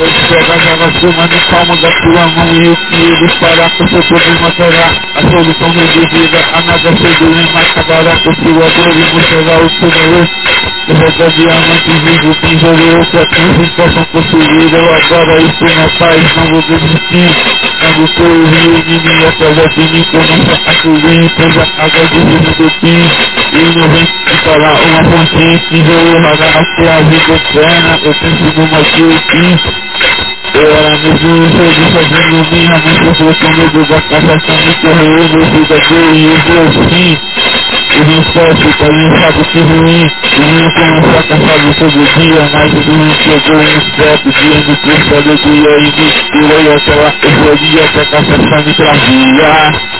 Deus. Pega as águas fumando no palmo da tua mão E o que eles parar com seu problema terá A solução reduzida a nada cedo e mais acabará com sua dor E mostrará o seu valor. Derrota diamante vivo, pinjolou outra cansa possam possuir Eu agora estou na paz, não vou desistir. Quando estou reunindo através de mim começa a fluir Pois a água de riso do pis E não vem de falar uma fonte Pinjolou a sua vida eterna Eu penso numa que eu eu era mesmo feliz fazendo minha mente com medo da que me correu, meu verdadeiro e eu sim. O meu sócio também sabe que ruim, o meu a caçar todo dia, mas o ruim chegou um certo dia, me trouxe alegria e me inspirou aquela euforia que a cachaça me trazia.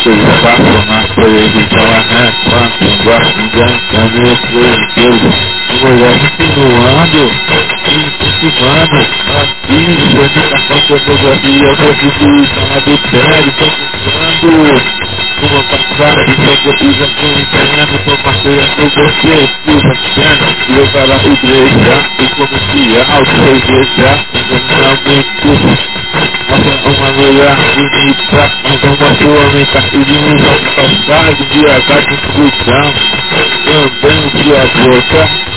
as internet, não sei se você que a gente é de São continuando, incentivando. A educação, pornografia, prostituição, adultério, comprando. Uma passagem de interna, são parceiras com você, filha pequena, levar a igreja, o comercial, sua igreja, enganamento, uma mulher bonita, mas uma sua mentalidade, uma passagem de azar de discussão, também de a boca,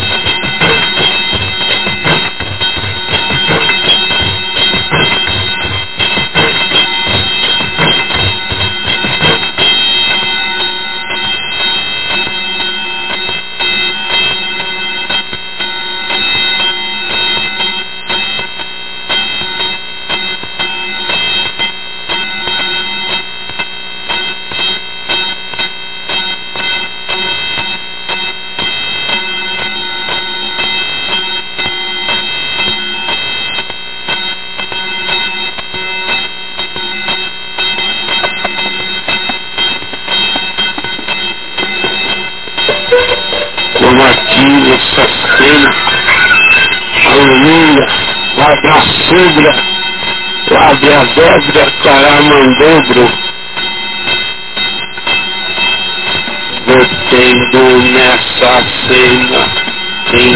Pedra Caramandobro Vertendo nessa cena Em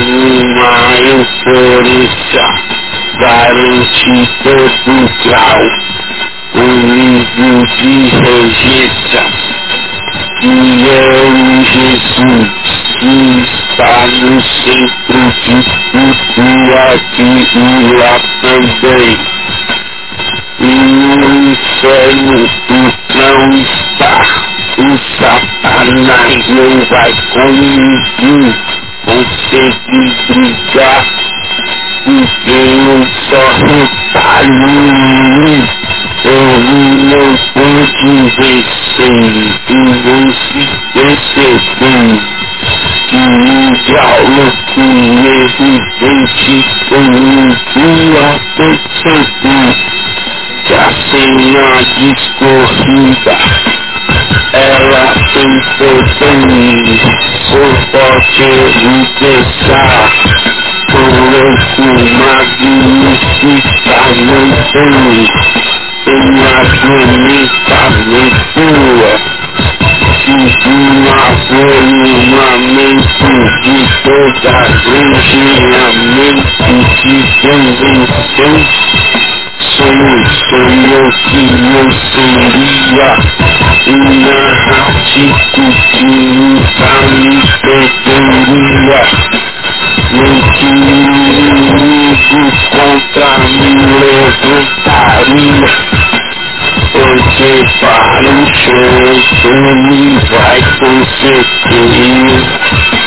uma euforia Garante todo grau Um nível de regência Que é o Jesus Que está no centro de tudo aqui e lá também no inferno não está. O Satanás não vai comigo conseguir brigar, porque eu só retalho. Ele não pode vencer e não se perceber que o diálogo evidente comigo a perceber que a Chacina escorrida Ela pensou bem Ou pode me deixar Por magnífica não tem Uma bonita leitura De uma volume De toda a religião Mente de convenção soul, solo sino sería una chiquitinita mi preferida. Mentir contra mí levantaría. Porque para o show, ele vai com certeza.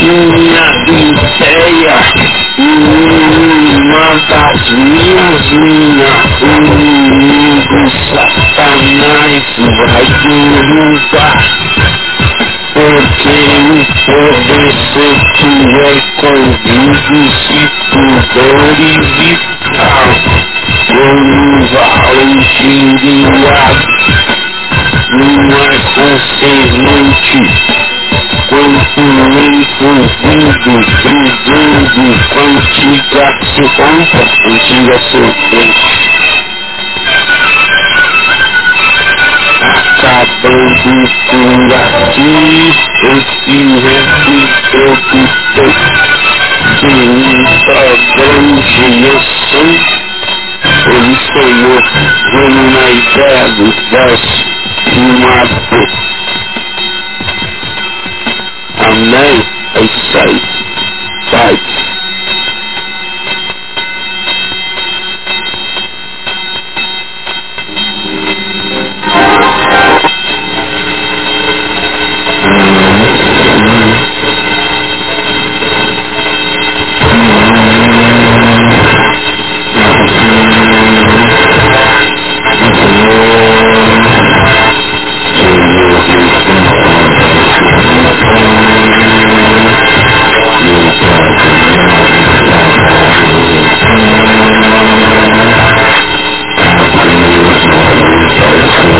minha ideia, uma das minhas minhas, o inimigo satanás vai derrubar porque o poder santo é convido se pudor e vital como não é concernente envolvido brigando antiga serpente antiga serpente acabando por aqui esse reprodutor de muita abrangiação. Ele sonhou como na ideia do verso rimado. aan mij uit zijn fight, Mm-hmm.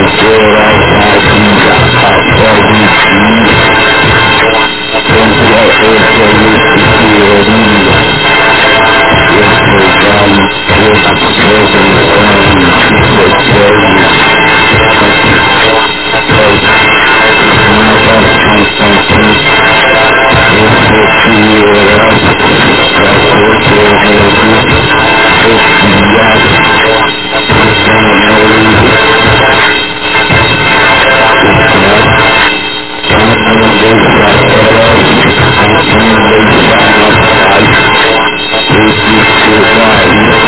Yeah. Thank you.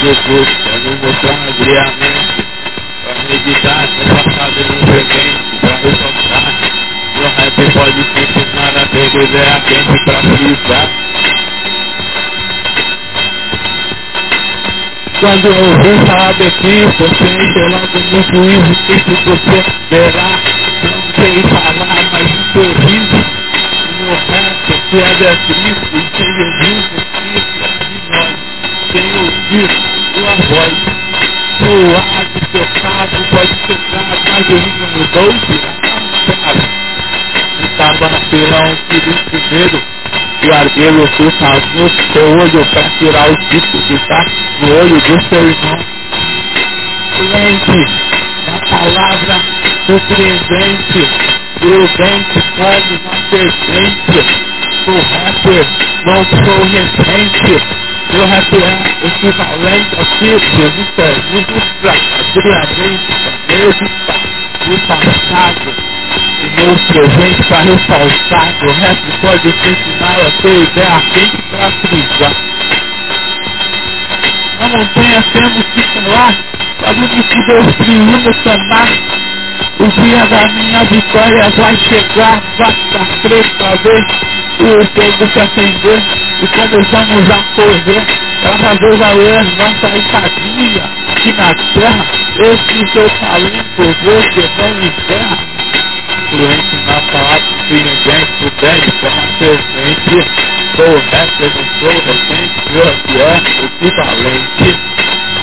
Jesus, nos mostrar agriamente. Pra meditar no passado e no presente, pra ressaltar. No rap pode te ensinar a ter ideia quente pra frisar. Quando eu ouvi de Cristo, você encheu logo no juízo, que se você verá, não sei falar, mas um sorriso, no resto, que é de Cristo, e sem Jesus, sem ouvir sua voz, suave, tocado, pode tocar, mas ele não mudou, virá, estava na pilão, querido primeiro, e arguei o seu no seu olho para tirar o tipo que está no olho do seu irmão. Lente, na palavra surpreendente, prudente como uma serpente. Sou rapper, não sou recente. Meu rap é equivalente ao que Jesus pergunta para diariamente, para meditar o passado o meu presente para ressaltar que o resto pode te ensinar a ter ideia quente para frisar. Na montanha temos que falar, sabendo que Deus triunfa chamar. O dia da minha vitória vai chegar, basta crer pra ver o fogo se acender e começamos a correr para valer nossa estadia aqui na terra. Esse seu talento você não enterra influente na palavra de ninguém pudesse como serpente, sou rapper, não sou recente, meu que é equivalente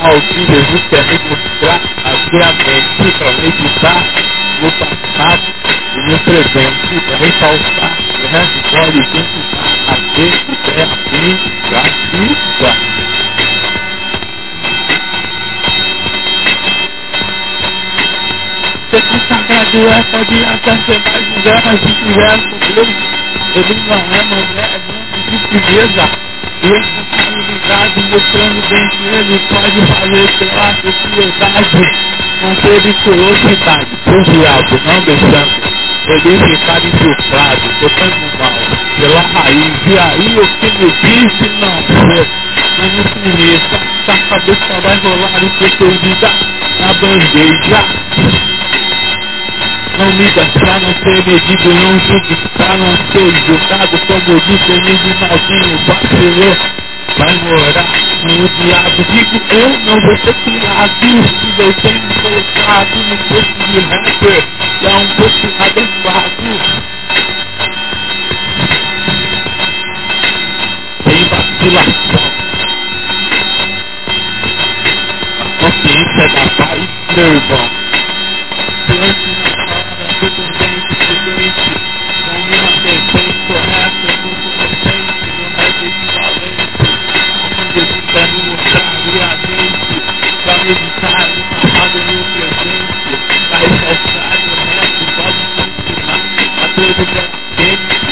ao que Jesus quer me mostrar a mente para meditar no passado e no presente, para ressaltar resto pode ensinar a assim, gratuita. Você que sagrado é, pode até ser mais mulher, mas se tiver com Deus, ele não é mulher, é muito de firmeza. E responsabilidade mostrando bem que ele pode fazer pela sociedade, não ter curiosidade, pro diabo, não deixando ele ficar infiltrado, tocando mal, pela raiz. E aí o que me disse não foi, não me conheça, a cabeça vai rolar e preferida na bandeja. Não liga pra não ser medido, não julgue pra não ser julgado. Como disse o malzinho vacilou, My word, I knew the eyes of people don't know what the thing I do. See, they think so it's God who is pushing you hamper. Y'all don't push me, I guess what I do. They about to be like, Must be said I fight nerve on. Don't you know how to put the things to the issue? Don't you know how to acreditado, chamado mil presentes, vai cessar o resto, pode funcionar, a todo presente.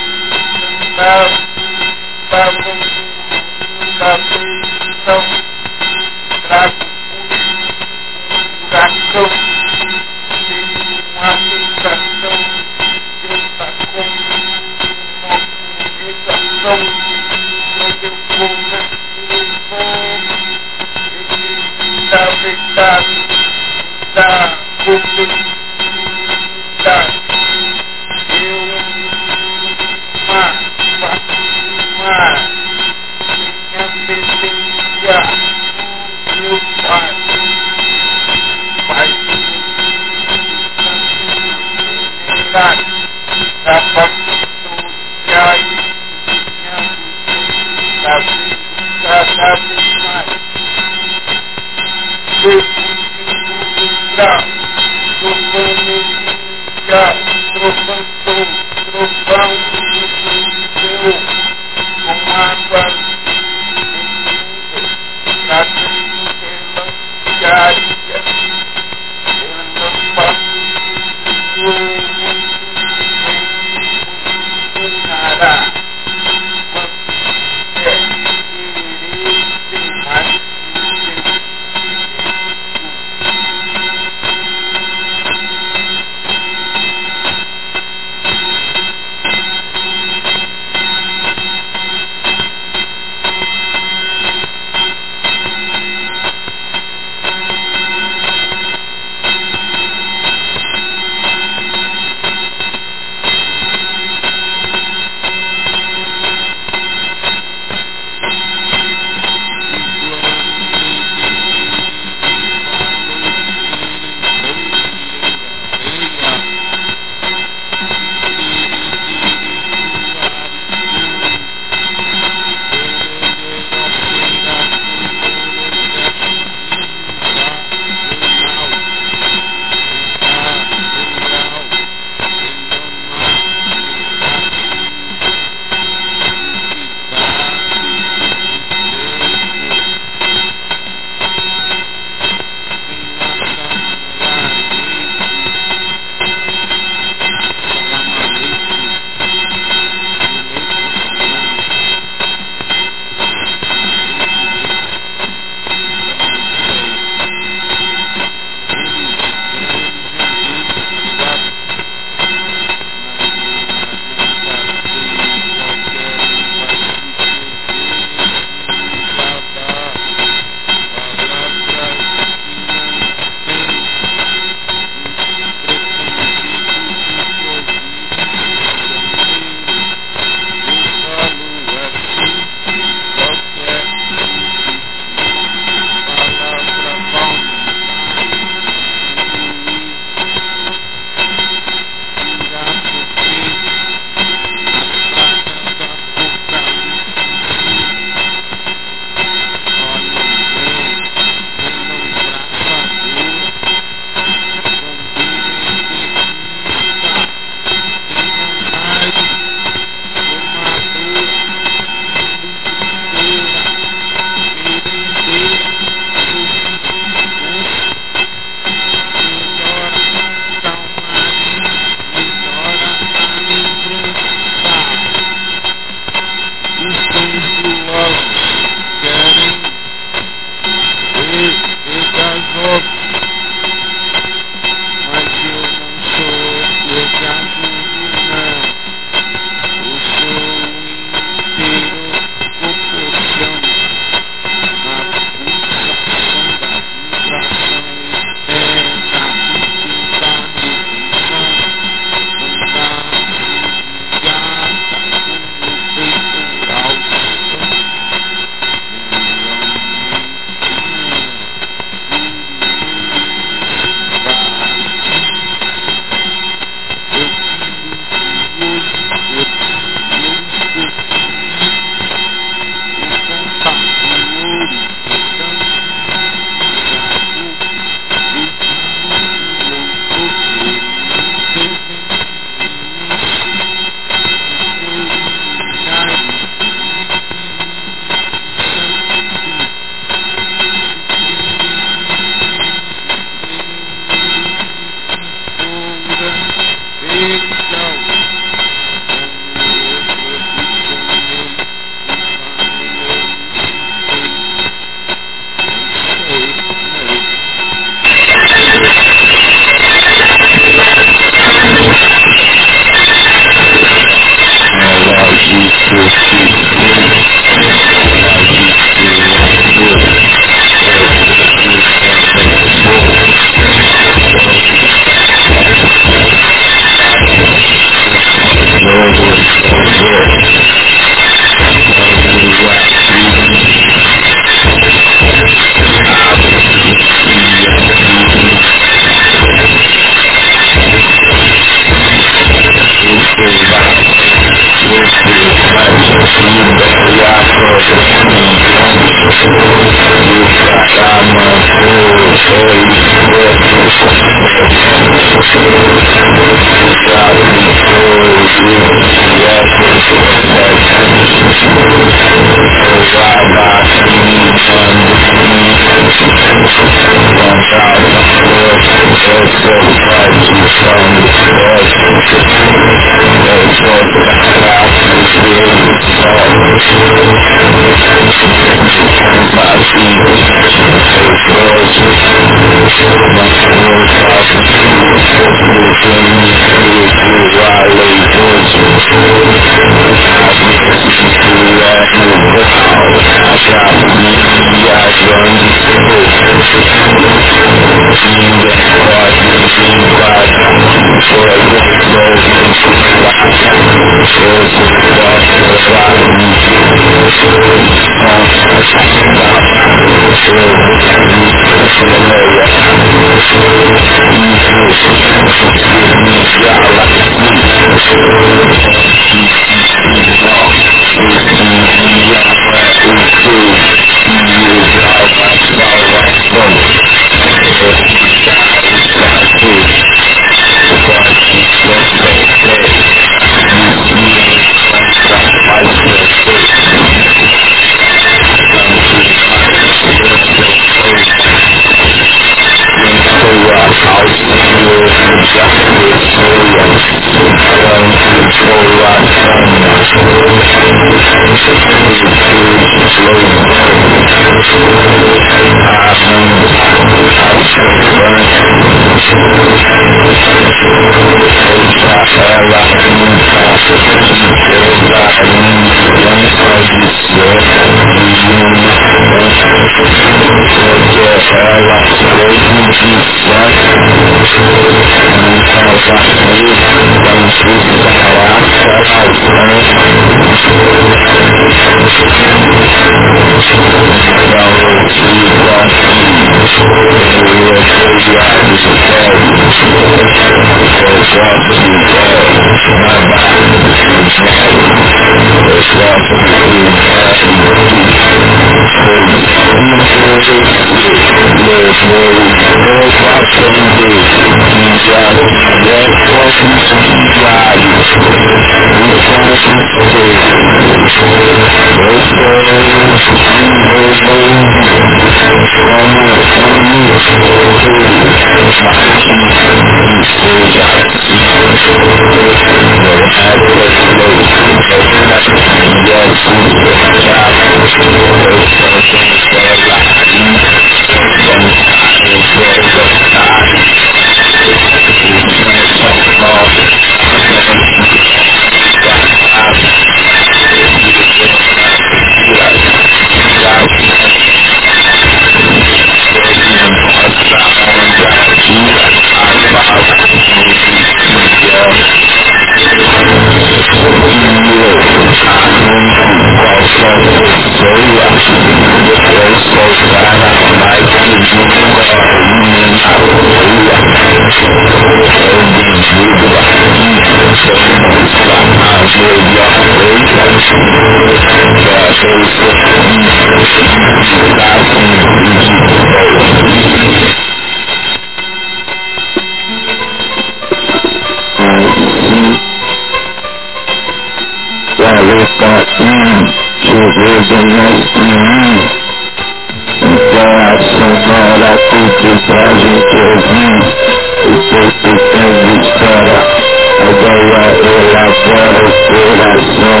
elabora o coração.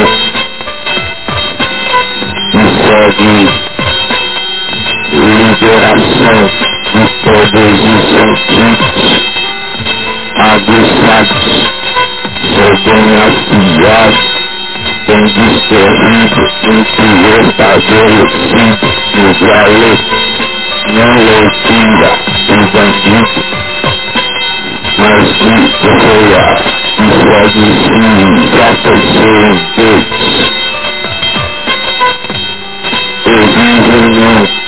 Não segue liberação de todos os sentidos aguçados. Seu bem afiado tem discernido entre o estabelecido e o valente, não loucura e bandido, mas de real e segue sim, já pensei em Deus. Eles não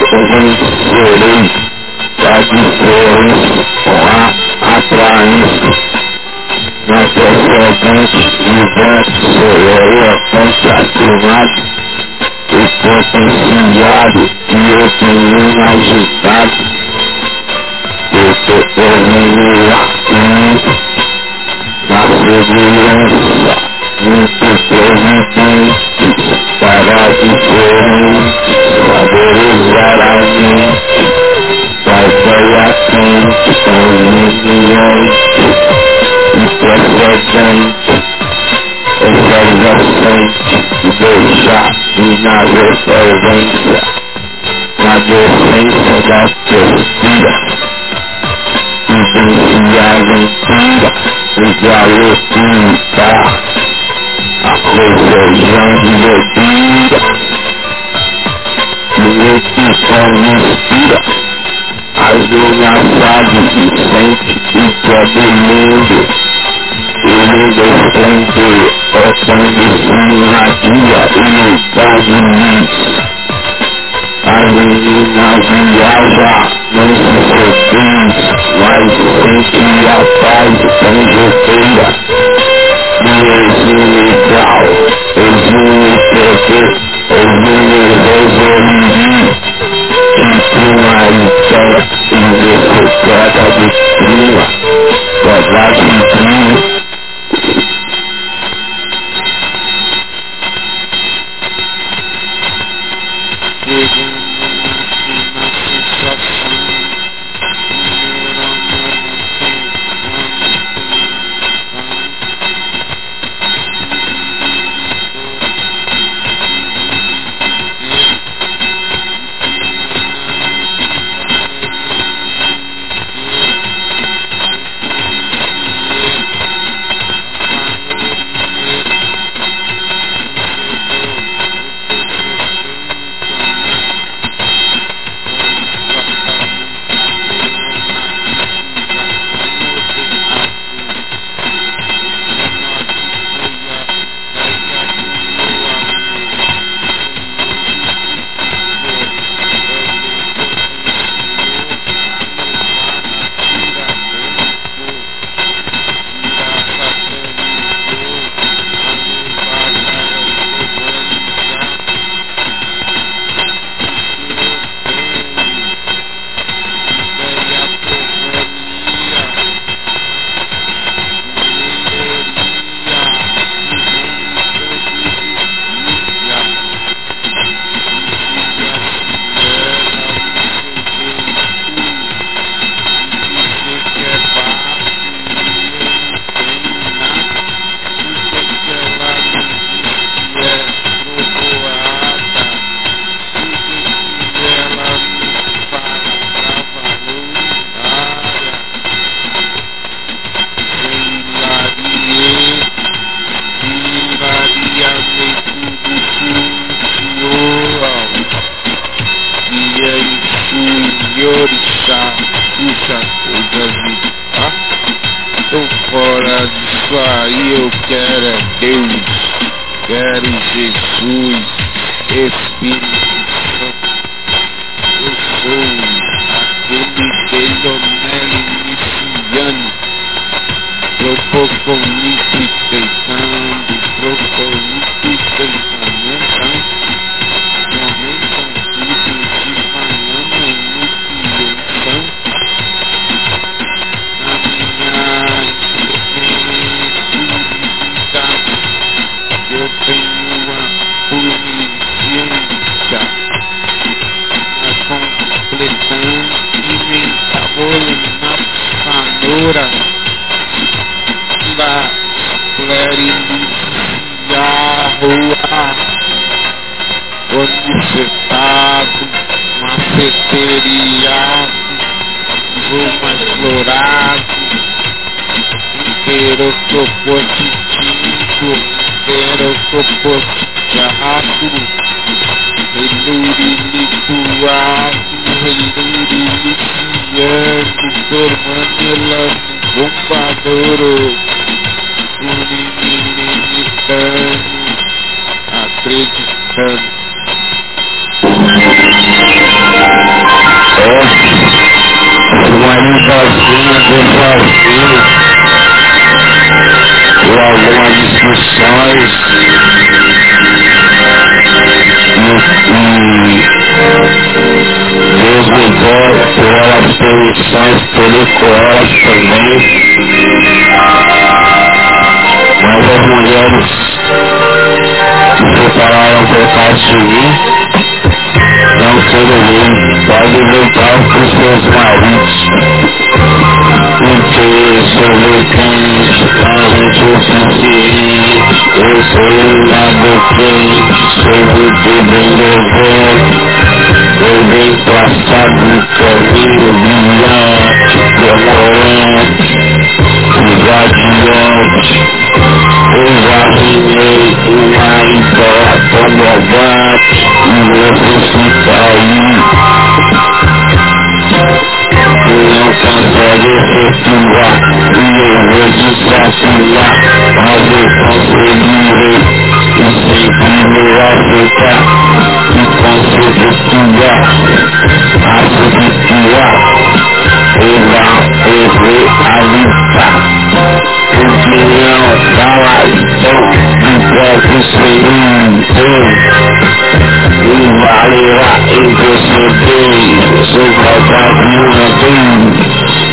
onde verei adversos lá atrás. Na perseguinte e vento serei contaminado e potenciado que eu tenho imaginado. Eu te terminei na segurança muito permitente. that I keep waiting My that I need That's why I came Don't make me wait You. get that change It's that love change You get shot You not with a ranger Not your face So that's your speed You think she hasn't speed We got your speed back 没有想的多，没有想的多，而是让自己每天变得忙碌。为了挣钱，而从不考虑家人的感受。而是为了工作，不考虑家人的感受。你是狗，你是骗子，你是垃圾人精，你他妈一天一天就知道去死吗？干嘛去死？Pero manila, bomba de oro. Acreditando, acreditando. É, uma vacina de vacina. Ou algumas discussões. E, e, desligou pelas poluições pelicuelas também. Mas as mulheres se separaram por causa de mim. Não sendo mim, pode voltar para os seus maridos. Porque sou leitante, parente oficiante, eu sou o lado quente, sou muito bem devoto. debe pasar mi corrido brillar de color cidadidade examinei uma hiperacomodante e necessita ir não consegue efetuar e eu vou desafiar, mas eu conseguirei. Consigo aceitar e consigo criar Consigo criar Ela eu vou alimentar Opinião da lação do próprio Senhor E valerá em você bem Sou causado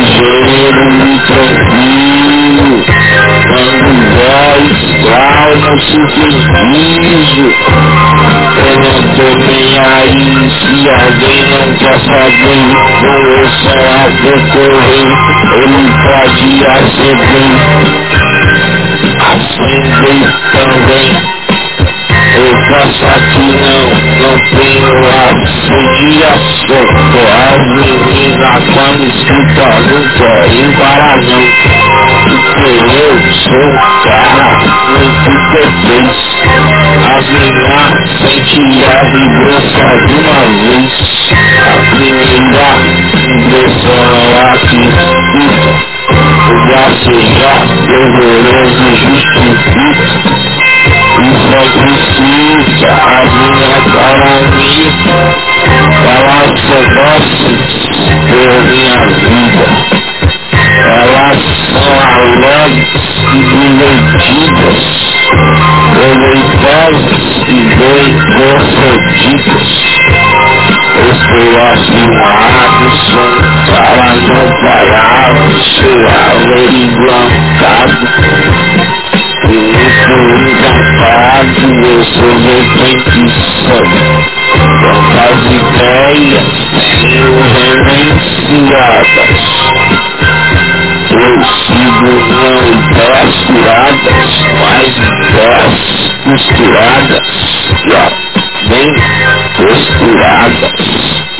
ligeiro e tranquilo quando voz causa subjuízo eu não tô nem aí se alguém não quer saber como eu só a decorrer ele pode acender acender também eu faço aqui não, não tenho assediação Tô as meninas quando escuta querem parar não Porque eu sou um cara muito perfeito As meninas sentem a vibração de uma vez. A primeira impressão é que o braço já doloroso justifica só precisa a minha calamita Elas são doces por minha vida. Elas são alegres e divertidas Deleitosas e bem concedidas Estou afirmado, sou cara não parado Sou averiguado incapaz, eu sou repetição. Quantas ideias tenho reverenciadas. Eu sigo não ideias curadas, mas ideias costuradas, já bem costuradas.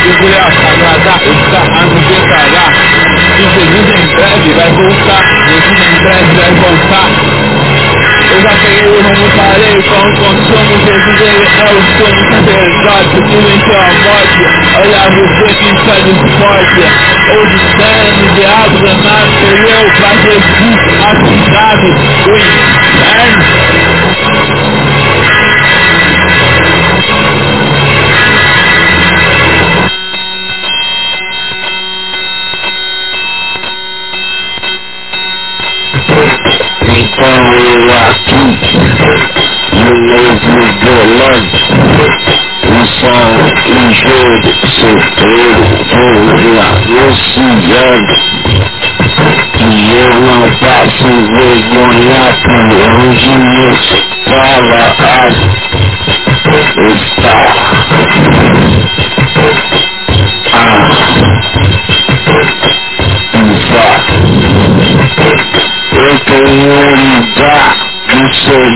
Mergulhar, agradar, estar, a nos declarar que Jesus em breve vai voltar, Jesus em breve vai voltar. Eu já peguei o rumo, parei com o consumo, Jesus ele é o sonho verdade, que venceu a morte, olha você que está de forte, de sangue, de água, nasceu pra Jesus, a cidade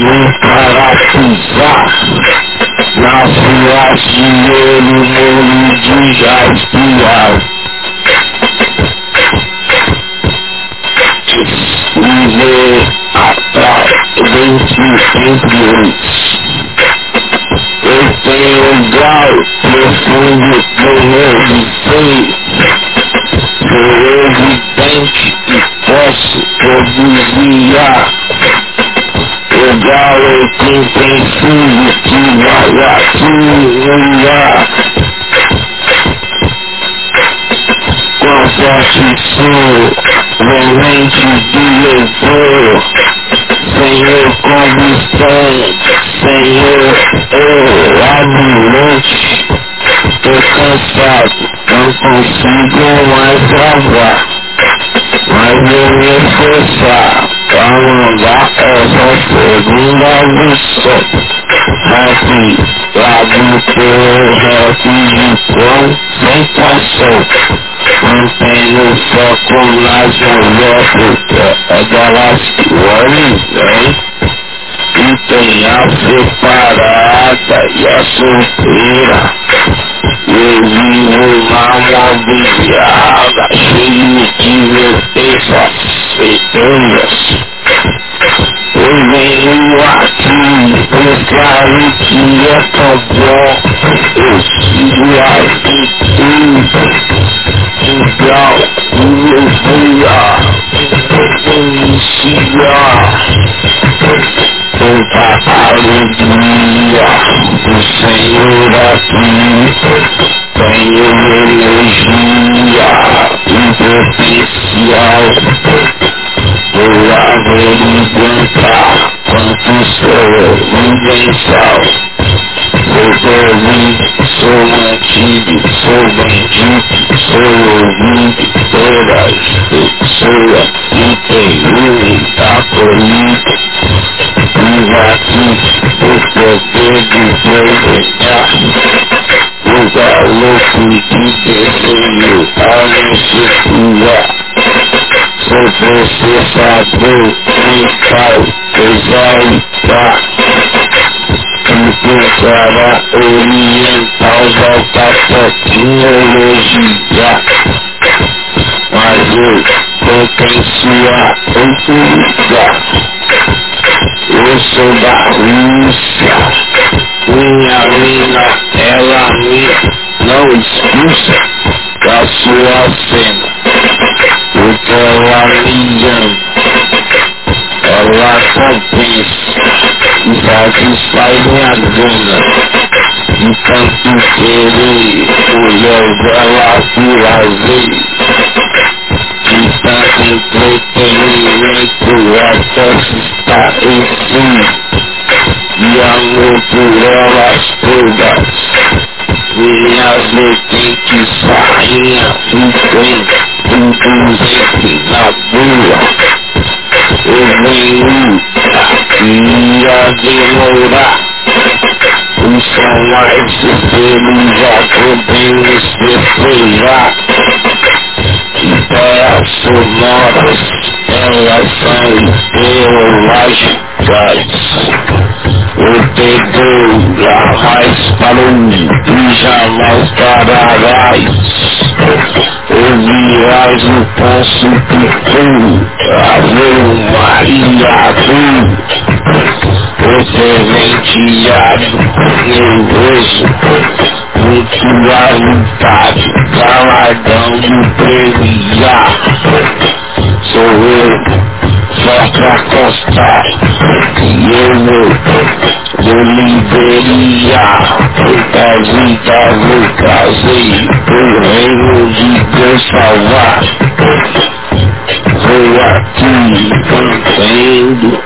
que sonhei para pisar nas ruas de ouro, molho de jaspial. E atrás dentro entre eles. Eu tenho um grau profundo que eu sei Sou evidente e posso produzir that you feel The way you do your goal Say you're gonna be sad Say you're Mas eu me esforçar pra mandar essa segunda missão. Rap, lá do teu sem paixão. Mantendo foco na é delas que olhem, vem. E tem a separada e a solteira. Eu vivo na mobiliada, cheio de vertentes feitas. clarity of what is right is about Hallelujah. Opa, aleluia, o Senhor aqui tem energia e potencial. Eu a verificar. Sou universal. Sou sou antigo, sou bandido, sou ouvido que tem muita política. Viva aqui o poder de projetar lugar louco de desenho a Sou processador mental, exaltar que pensará oriental da tecnologia Mas eu potenciar outro lugar Eu sou da Rússia minha mina, ela me não expulsa da sua cena, porque ela me ama, compensa e satisfaz minha de tanto querer, mulher dela lazer, de tanto entretenimento, ela se está em si e amor por elas todas. Minhas vertentes rainha ficam induzente na boa. Ouvir minha demora Isso vai se felijar Poder se feijar Ideias sonoras Elas são ideológicas eu peguei a raiz para o e jamais pararás realizing posso pequeno, haver uma ilha azul, referenteado, nervoso, muito alentado, caladão de premiar. Sou eu, só pra constar, e eu não. Jolly Beria, Kazi Kazi Kazi, Guerreiro de Deus salvar. Foi aqui, cantando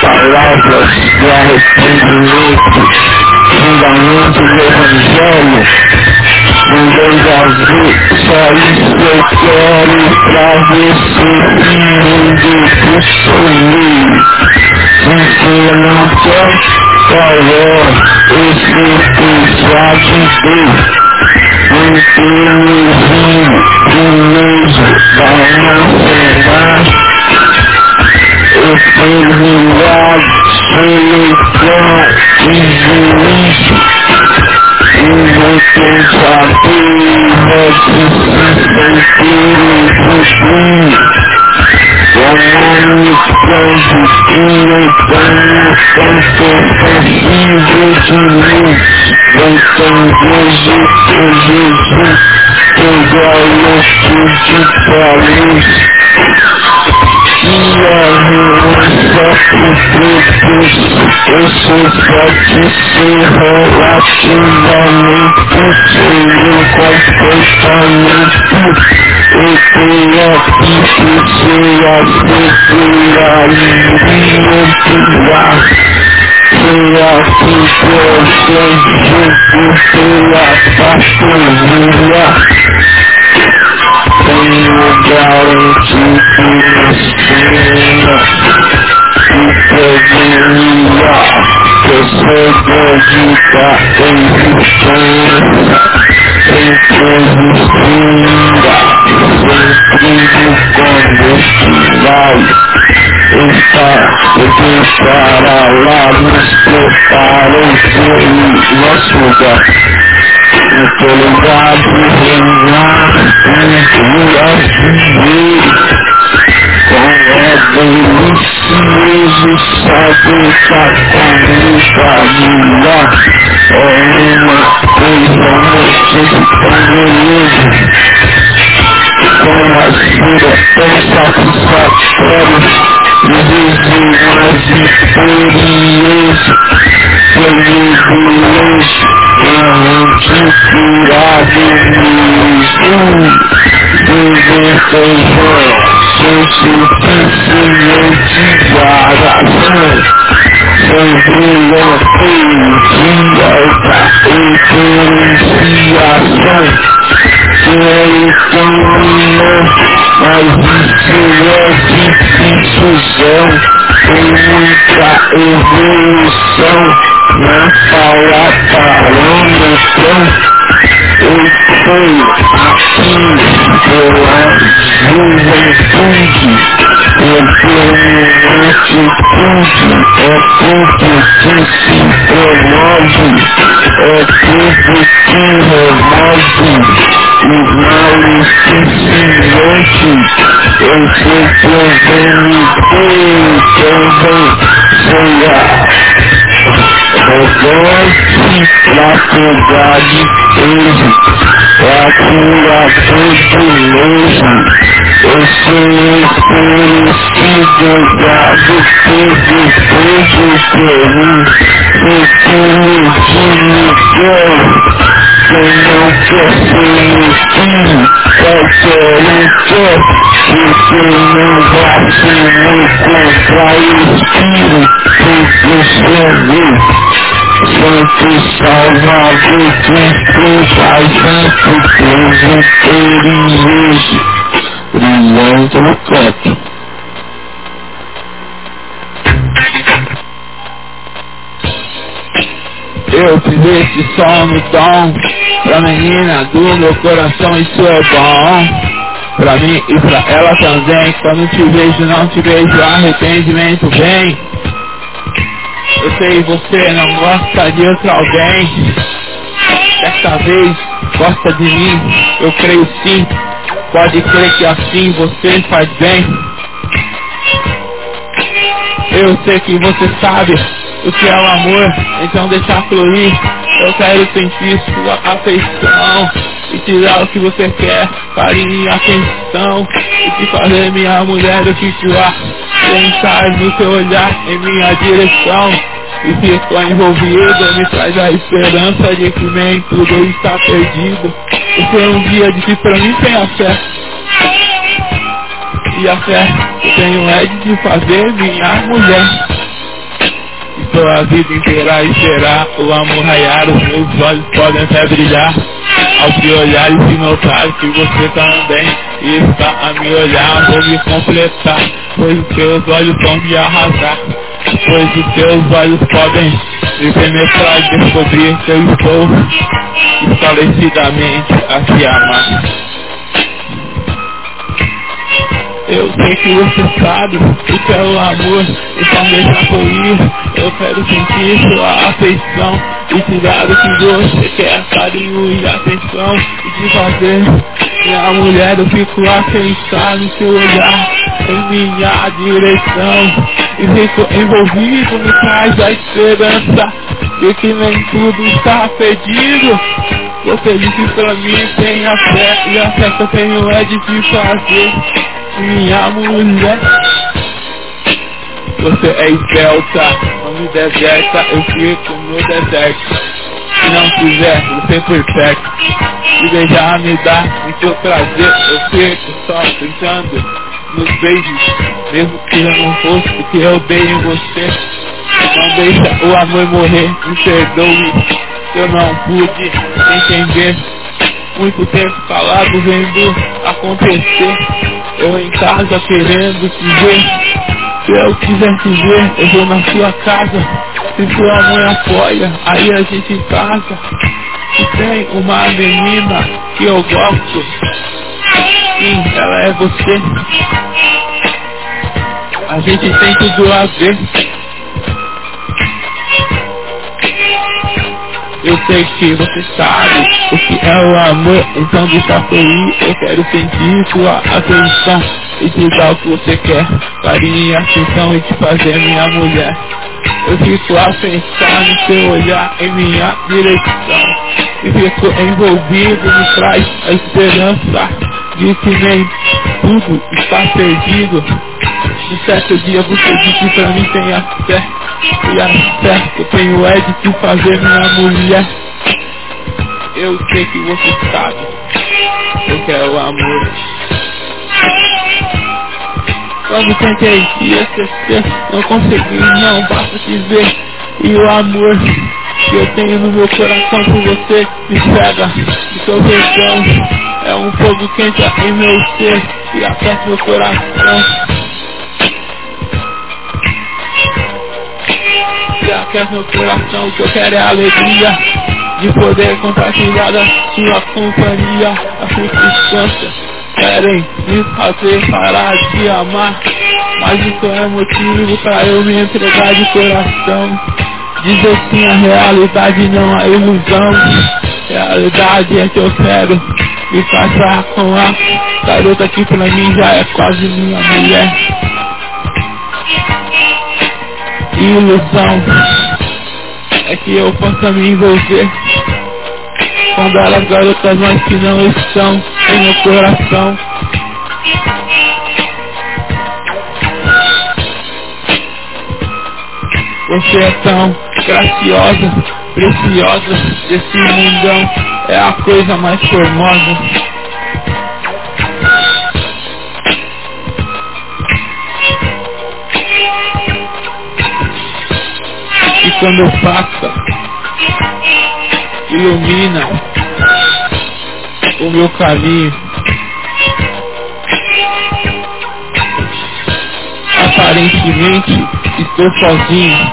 palavras de arrependimento, fundamento do Evangelho. Ninguém Davi, só isso eu quero trazer sobre o mundo que sonhei. Porque não quer qual esse pesar de Deus. Porque o vinho do mesmo da nossa in his love, in his God, is released. Emotions are feeling what the system feeling with me. Your mind is closed, it's in your brain, it's so perceived to me. But some music is used to go with you to police. Eu sou só de serra ativamente Tenho comportamento Eu tenho a pique, sei a segurar E motivar Sei a segurança, eu sei a pastoria Para lá, nos preparem, e nós mudamos till God in and we are free. Forever listen is a sacrifice and we shall be lost. Oh, my faith, my faith, my religion. For my spirit, for sacrifice, for disease, my spirit is feliz, antes Viver feijão, sem suficiente guarda-chão Sempre não pedia da diferenciação Quero caminhar, mas isso é difícil muita evolução Na fala parâmetro Fui aqui pela juventude Eu tenho atitude É tudo que se promove É tudo que remove os males que se mentem, eu sei que eu venho também the Lord keep Dr. Doggy Asian, watching that faithful nation. It's in his parents, teachers, Doggy, teachers, preachers, parents. It's in his Jesus, girl. They don't trust in his team, that's all they trust. It's in his watching, it's in his fire, Steven, take this from you. Salvador, Cristo, Pai Santo, Deus inteligente, brilhante no canto. Eu fiz esse som no tom Pra menina do meu coração isso é bom Pra mim e pra ela também Quando te vejo não te vejo arrependimento vem Eu sei você não gosta de outro alguém. Desta vez gosta de mim. Eu creio sim. Pode crer que assim você faz bem. Eu sei que você sabe o que é o amor, então deixa fluir. Eu quero sentir sua afeição e tirar o que você quer, carinho e atenção e te fazer minha mulher eu ficar pensar no seu olhar em minha direção e fico envolvido me traz a esperança de que nem tudo está perdido. É um dia de que pra mim tem a fé. E a fé que tenho é de fazer minha mulher. Estou a vida inteira a esperar o amor raiar, os meus olhos podem até brilhar. Ao te olhar e se notar que você também está a me olhar, vou me completar, pois os teus olhos vão me arrasar. Pois os teus olhos podem me penetrar e descobrir que eu estou esclarecidamente a te amar. Eu sei que você sabe o que é o amor, então deixa fluir. Eu quero sentir sua afeição e te dar o que você quer, carinho e atenção. E te fazer minha mulher, eu fico a pensar no seu olhar, em minha direção. E fico envolvido, me traz a esperança de que nem tudo está perdido. Você disse pra mim, tenha fé, e a fé que eu tenho é de te fazer minha mulher. Você é esbelta, não me deserta, eu fico no deserto. Se não quiser, você por perto. Se beijar me dá muito prazer, eu fico só pensando nos beijos, mesmo que eu não fosse porque eu dei em você. Não deixa o amor morrer, me perdoe, eu não pude entender. Muito tempo calado vendo acontecer. Eu em casa querendo te ver. Se eu quiser te ver, eu vou na sua casa. Se sua mãe apoia, aí a gente casa. Se tem uma menina que eu gosto, sim, ela é você. A gente tem tudo a ver. Eu sei que você sabe o que é o amor, então deixa fluir. Eu quero sentir sua atenção e te dar o que você quer. Carinho e atenção e te fazer minha mulher. Eu fico a pensar no seu olhar em minha direção. E fico envolvido, me traz a esperança de que nem tudo está perdido. No certo dia você disse pra mim tenha fé. E a fé que eu tenho é de te fazer minha mulher. Eu sei que você sabe. Eu quero amor. Quando tentei te esquecer, não consegui, não basta te ver. E o amor que eu tenho no meu coração por você me cega de seu perdão. É um fogo quente em meu ser e aquece meu coração. E aquece meu coração, o que eu quero é alegria de poder compartilhar da sua companhia, a circunstância querem me fazer parar de amar, mas isso é motivo para eu me entregar de coração. Dizer sim a realidade, não a ilusão. Realidade é que eu quero me casar com a garota que pra mim já é quase minha mulher. Ilusão é que eu possa me envolver com belas garotas, mas que não estão em meu coração. Você é tão graciosa, preciosa, desse mundão é a coisa mais formosa. Quando passa, ilumina o meu caminho. Aparentemente estou sozinho.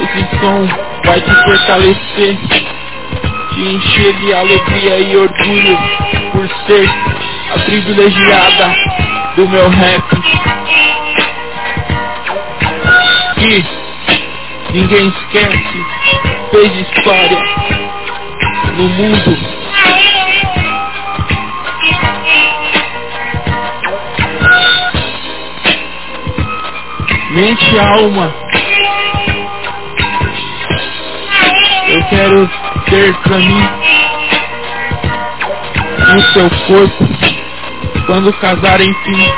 Esse som vai te fortalecer, te encher de alegria e orgulho por ser a privilegiada do meu rap. Que ninguém esquece, fez história no mundo. Mente e alma. Eu quero ter pra no seu corpo quando casar enfim.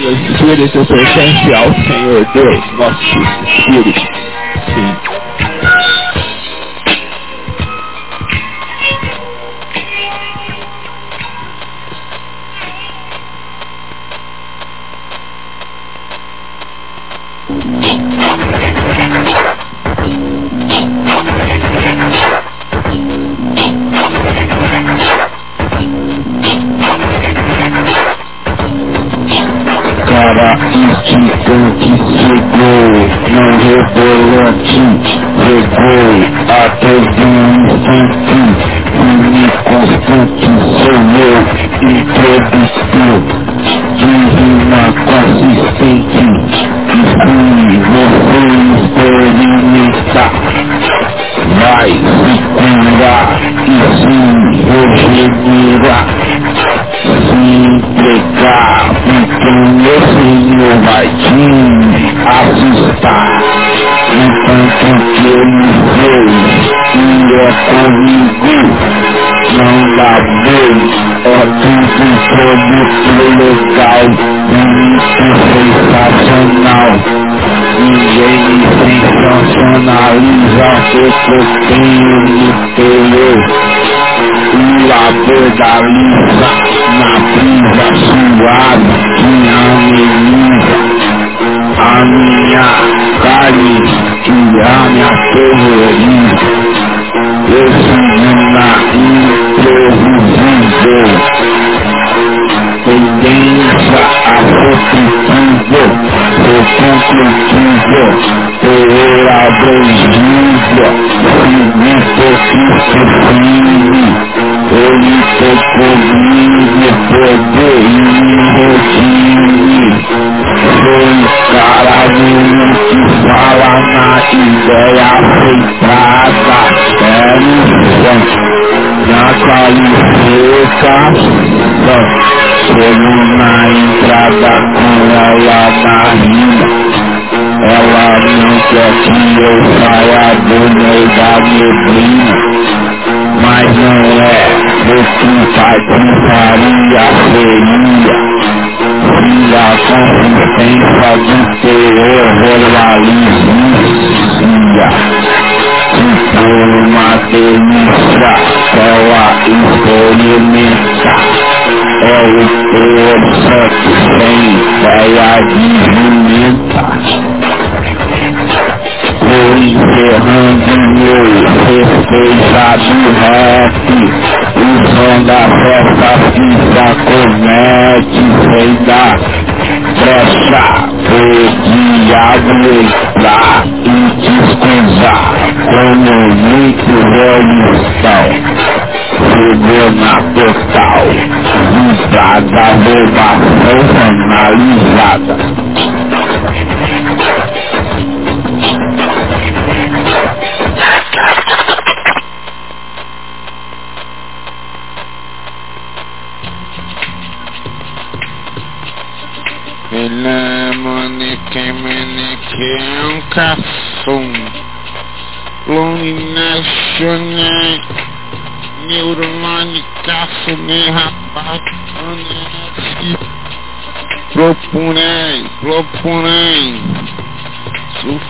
O Espírito pertence ao Senhor Deus, nosso Espírito.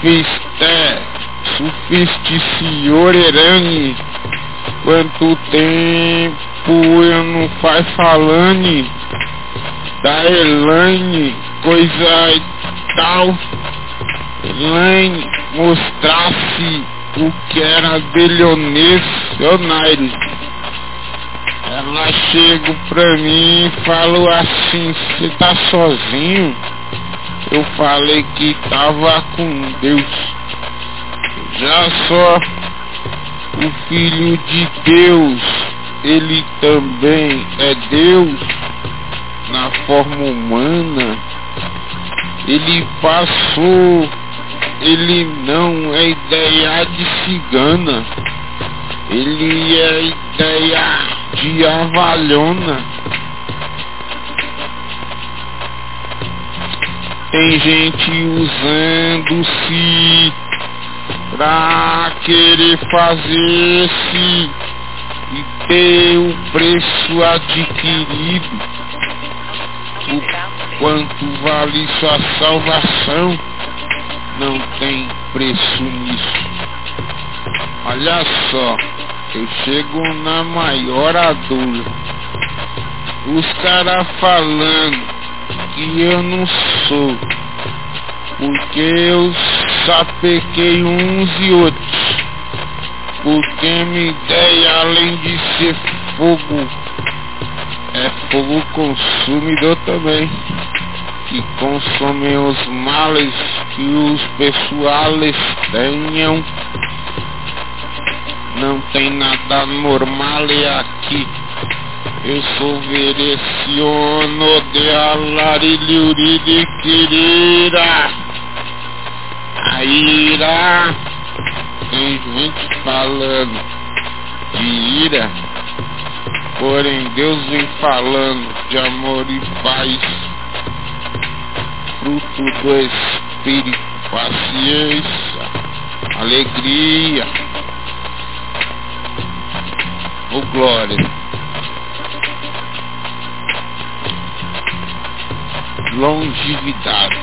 Sufiste, sufisticiorerane Quanto tempo eu não faz falando Da Elaine, coisa e tal Elaine mostrasse o que era bilionário. Ela chega pra mim e falou assim, você tá sozinho? Eu falei que tava com Deus. Já só o Filho de Deus, ele também é Deus na forma humana. Ele passou ele não é ideia de cigana, ele é ideia de avalhona. Tem gente usando-se pra querer fazer-se e ter o preço adquirido. O quanto vale sua salvação? não tem preço nisso. Olha só, eu chego na maior dor. Os caras falando que eu não sou, porque eu sapequei uns e outros. Porque minha ideia, além de ser fogo, é fogo consumidor também que consomem os males que os pessoais tenham. Não tem nada normal aqui. Eu sou vereciono de alarilhuri de ira. Tem gente falando de ira. Porém Deus vem falando de amor e paz fruto do Espírito, paciência, alegria, ou oh, glória, longevidade,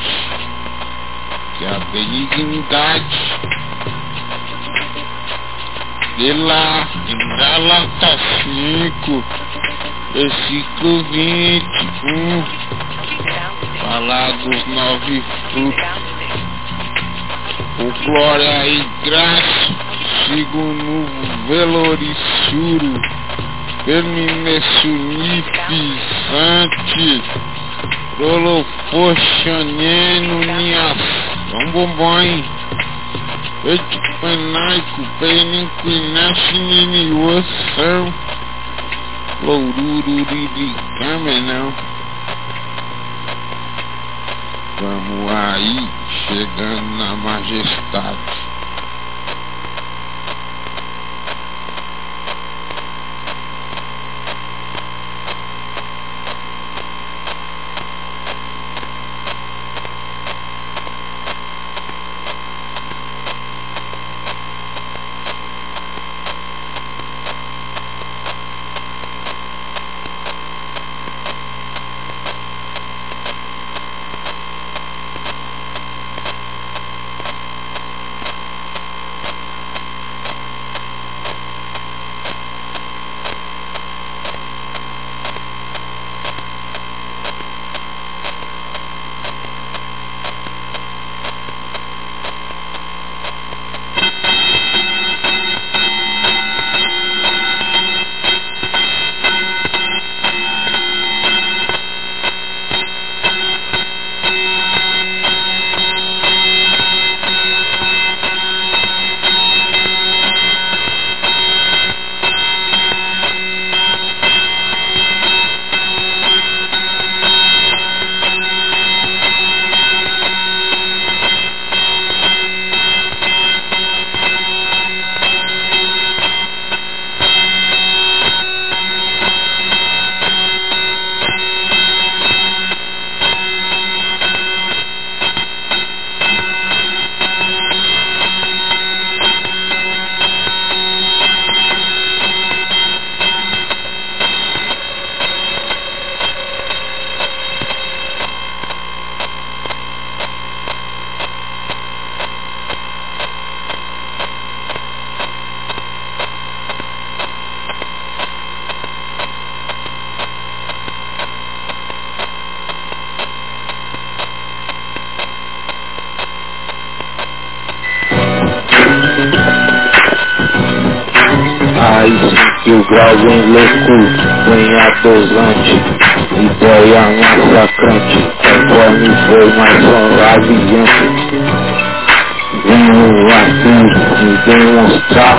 que é a benignidade de lá em Gálatas 5, versículo 21 falar dos nove frutos. O glória e graça, sigo no velorissuro, perminessunifis, Sante, Prolofoxaneno, Nias, Bombom, Petipanaico, Peninquinache, Niniuação, Lourururi, Caminão. Vamos aí, chegando na majestade. Dosante Ideia um massacrante. Conforme foi mais aviante Venho aqui me demonstrar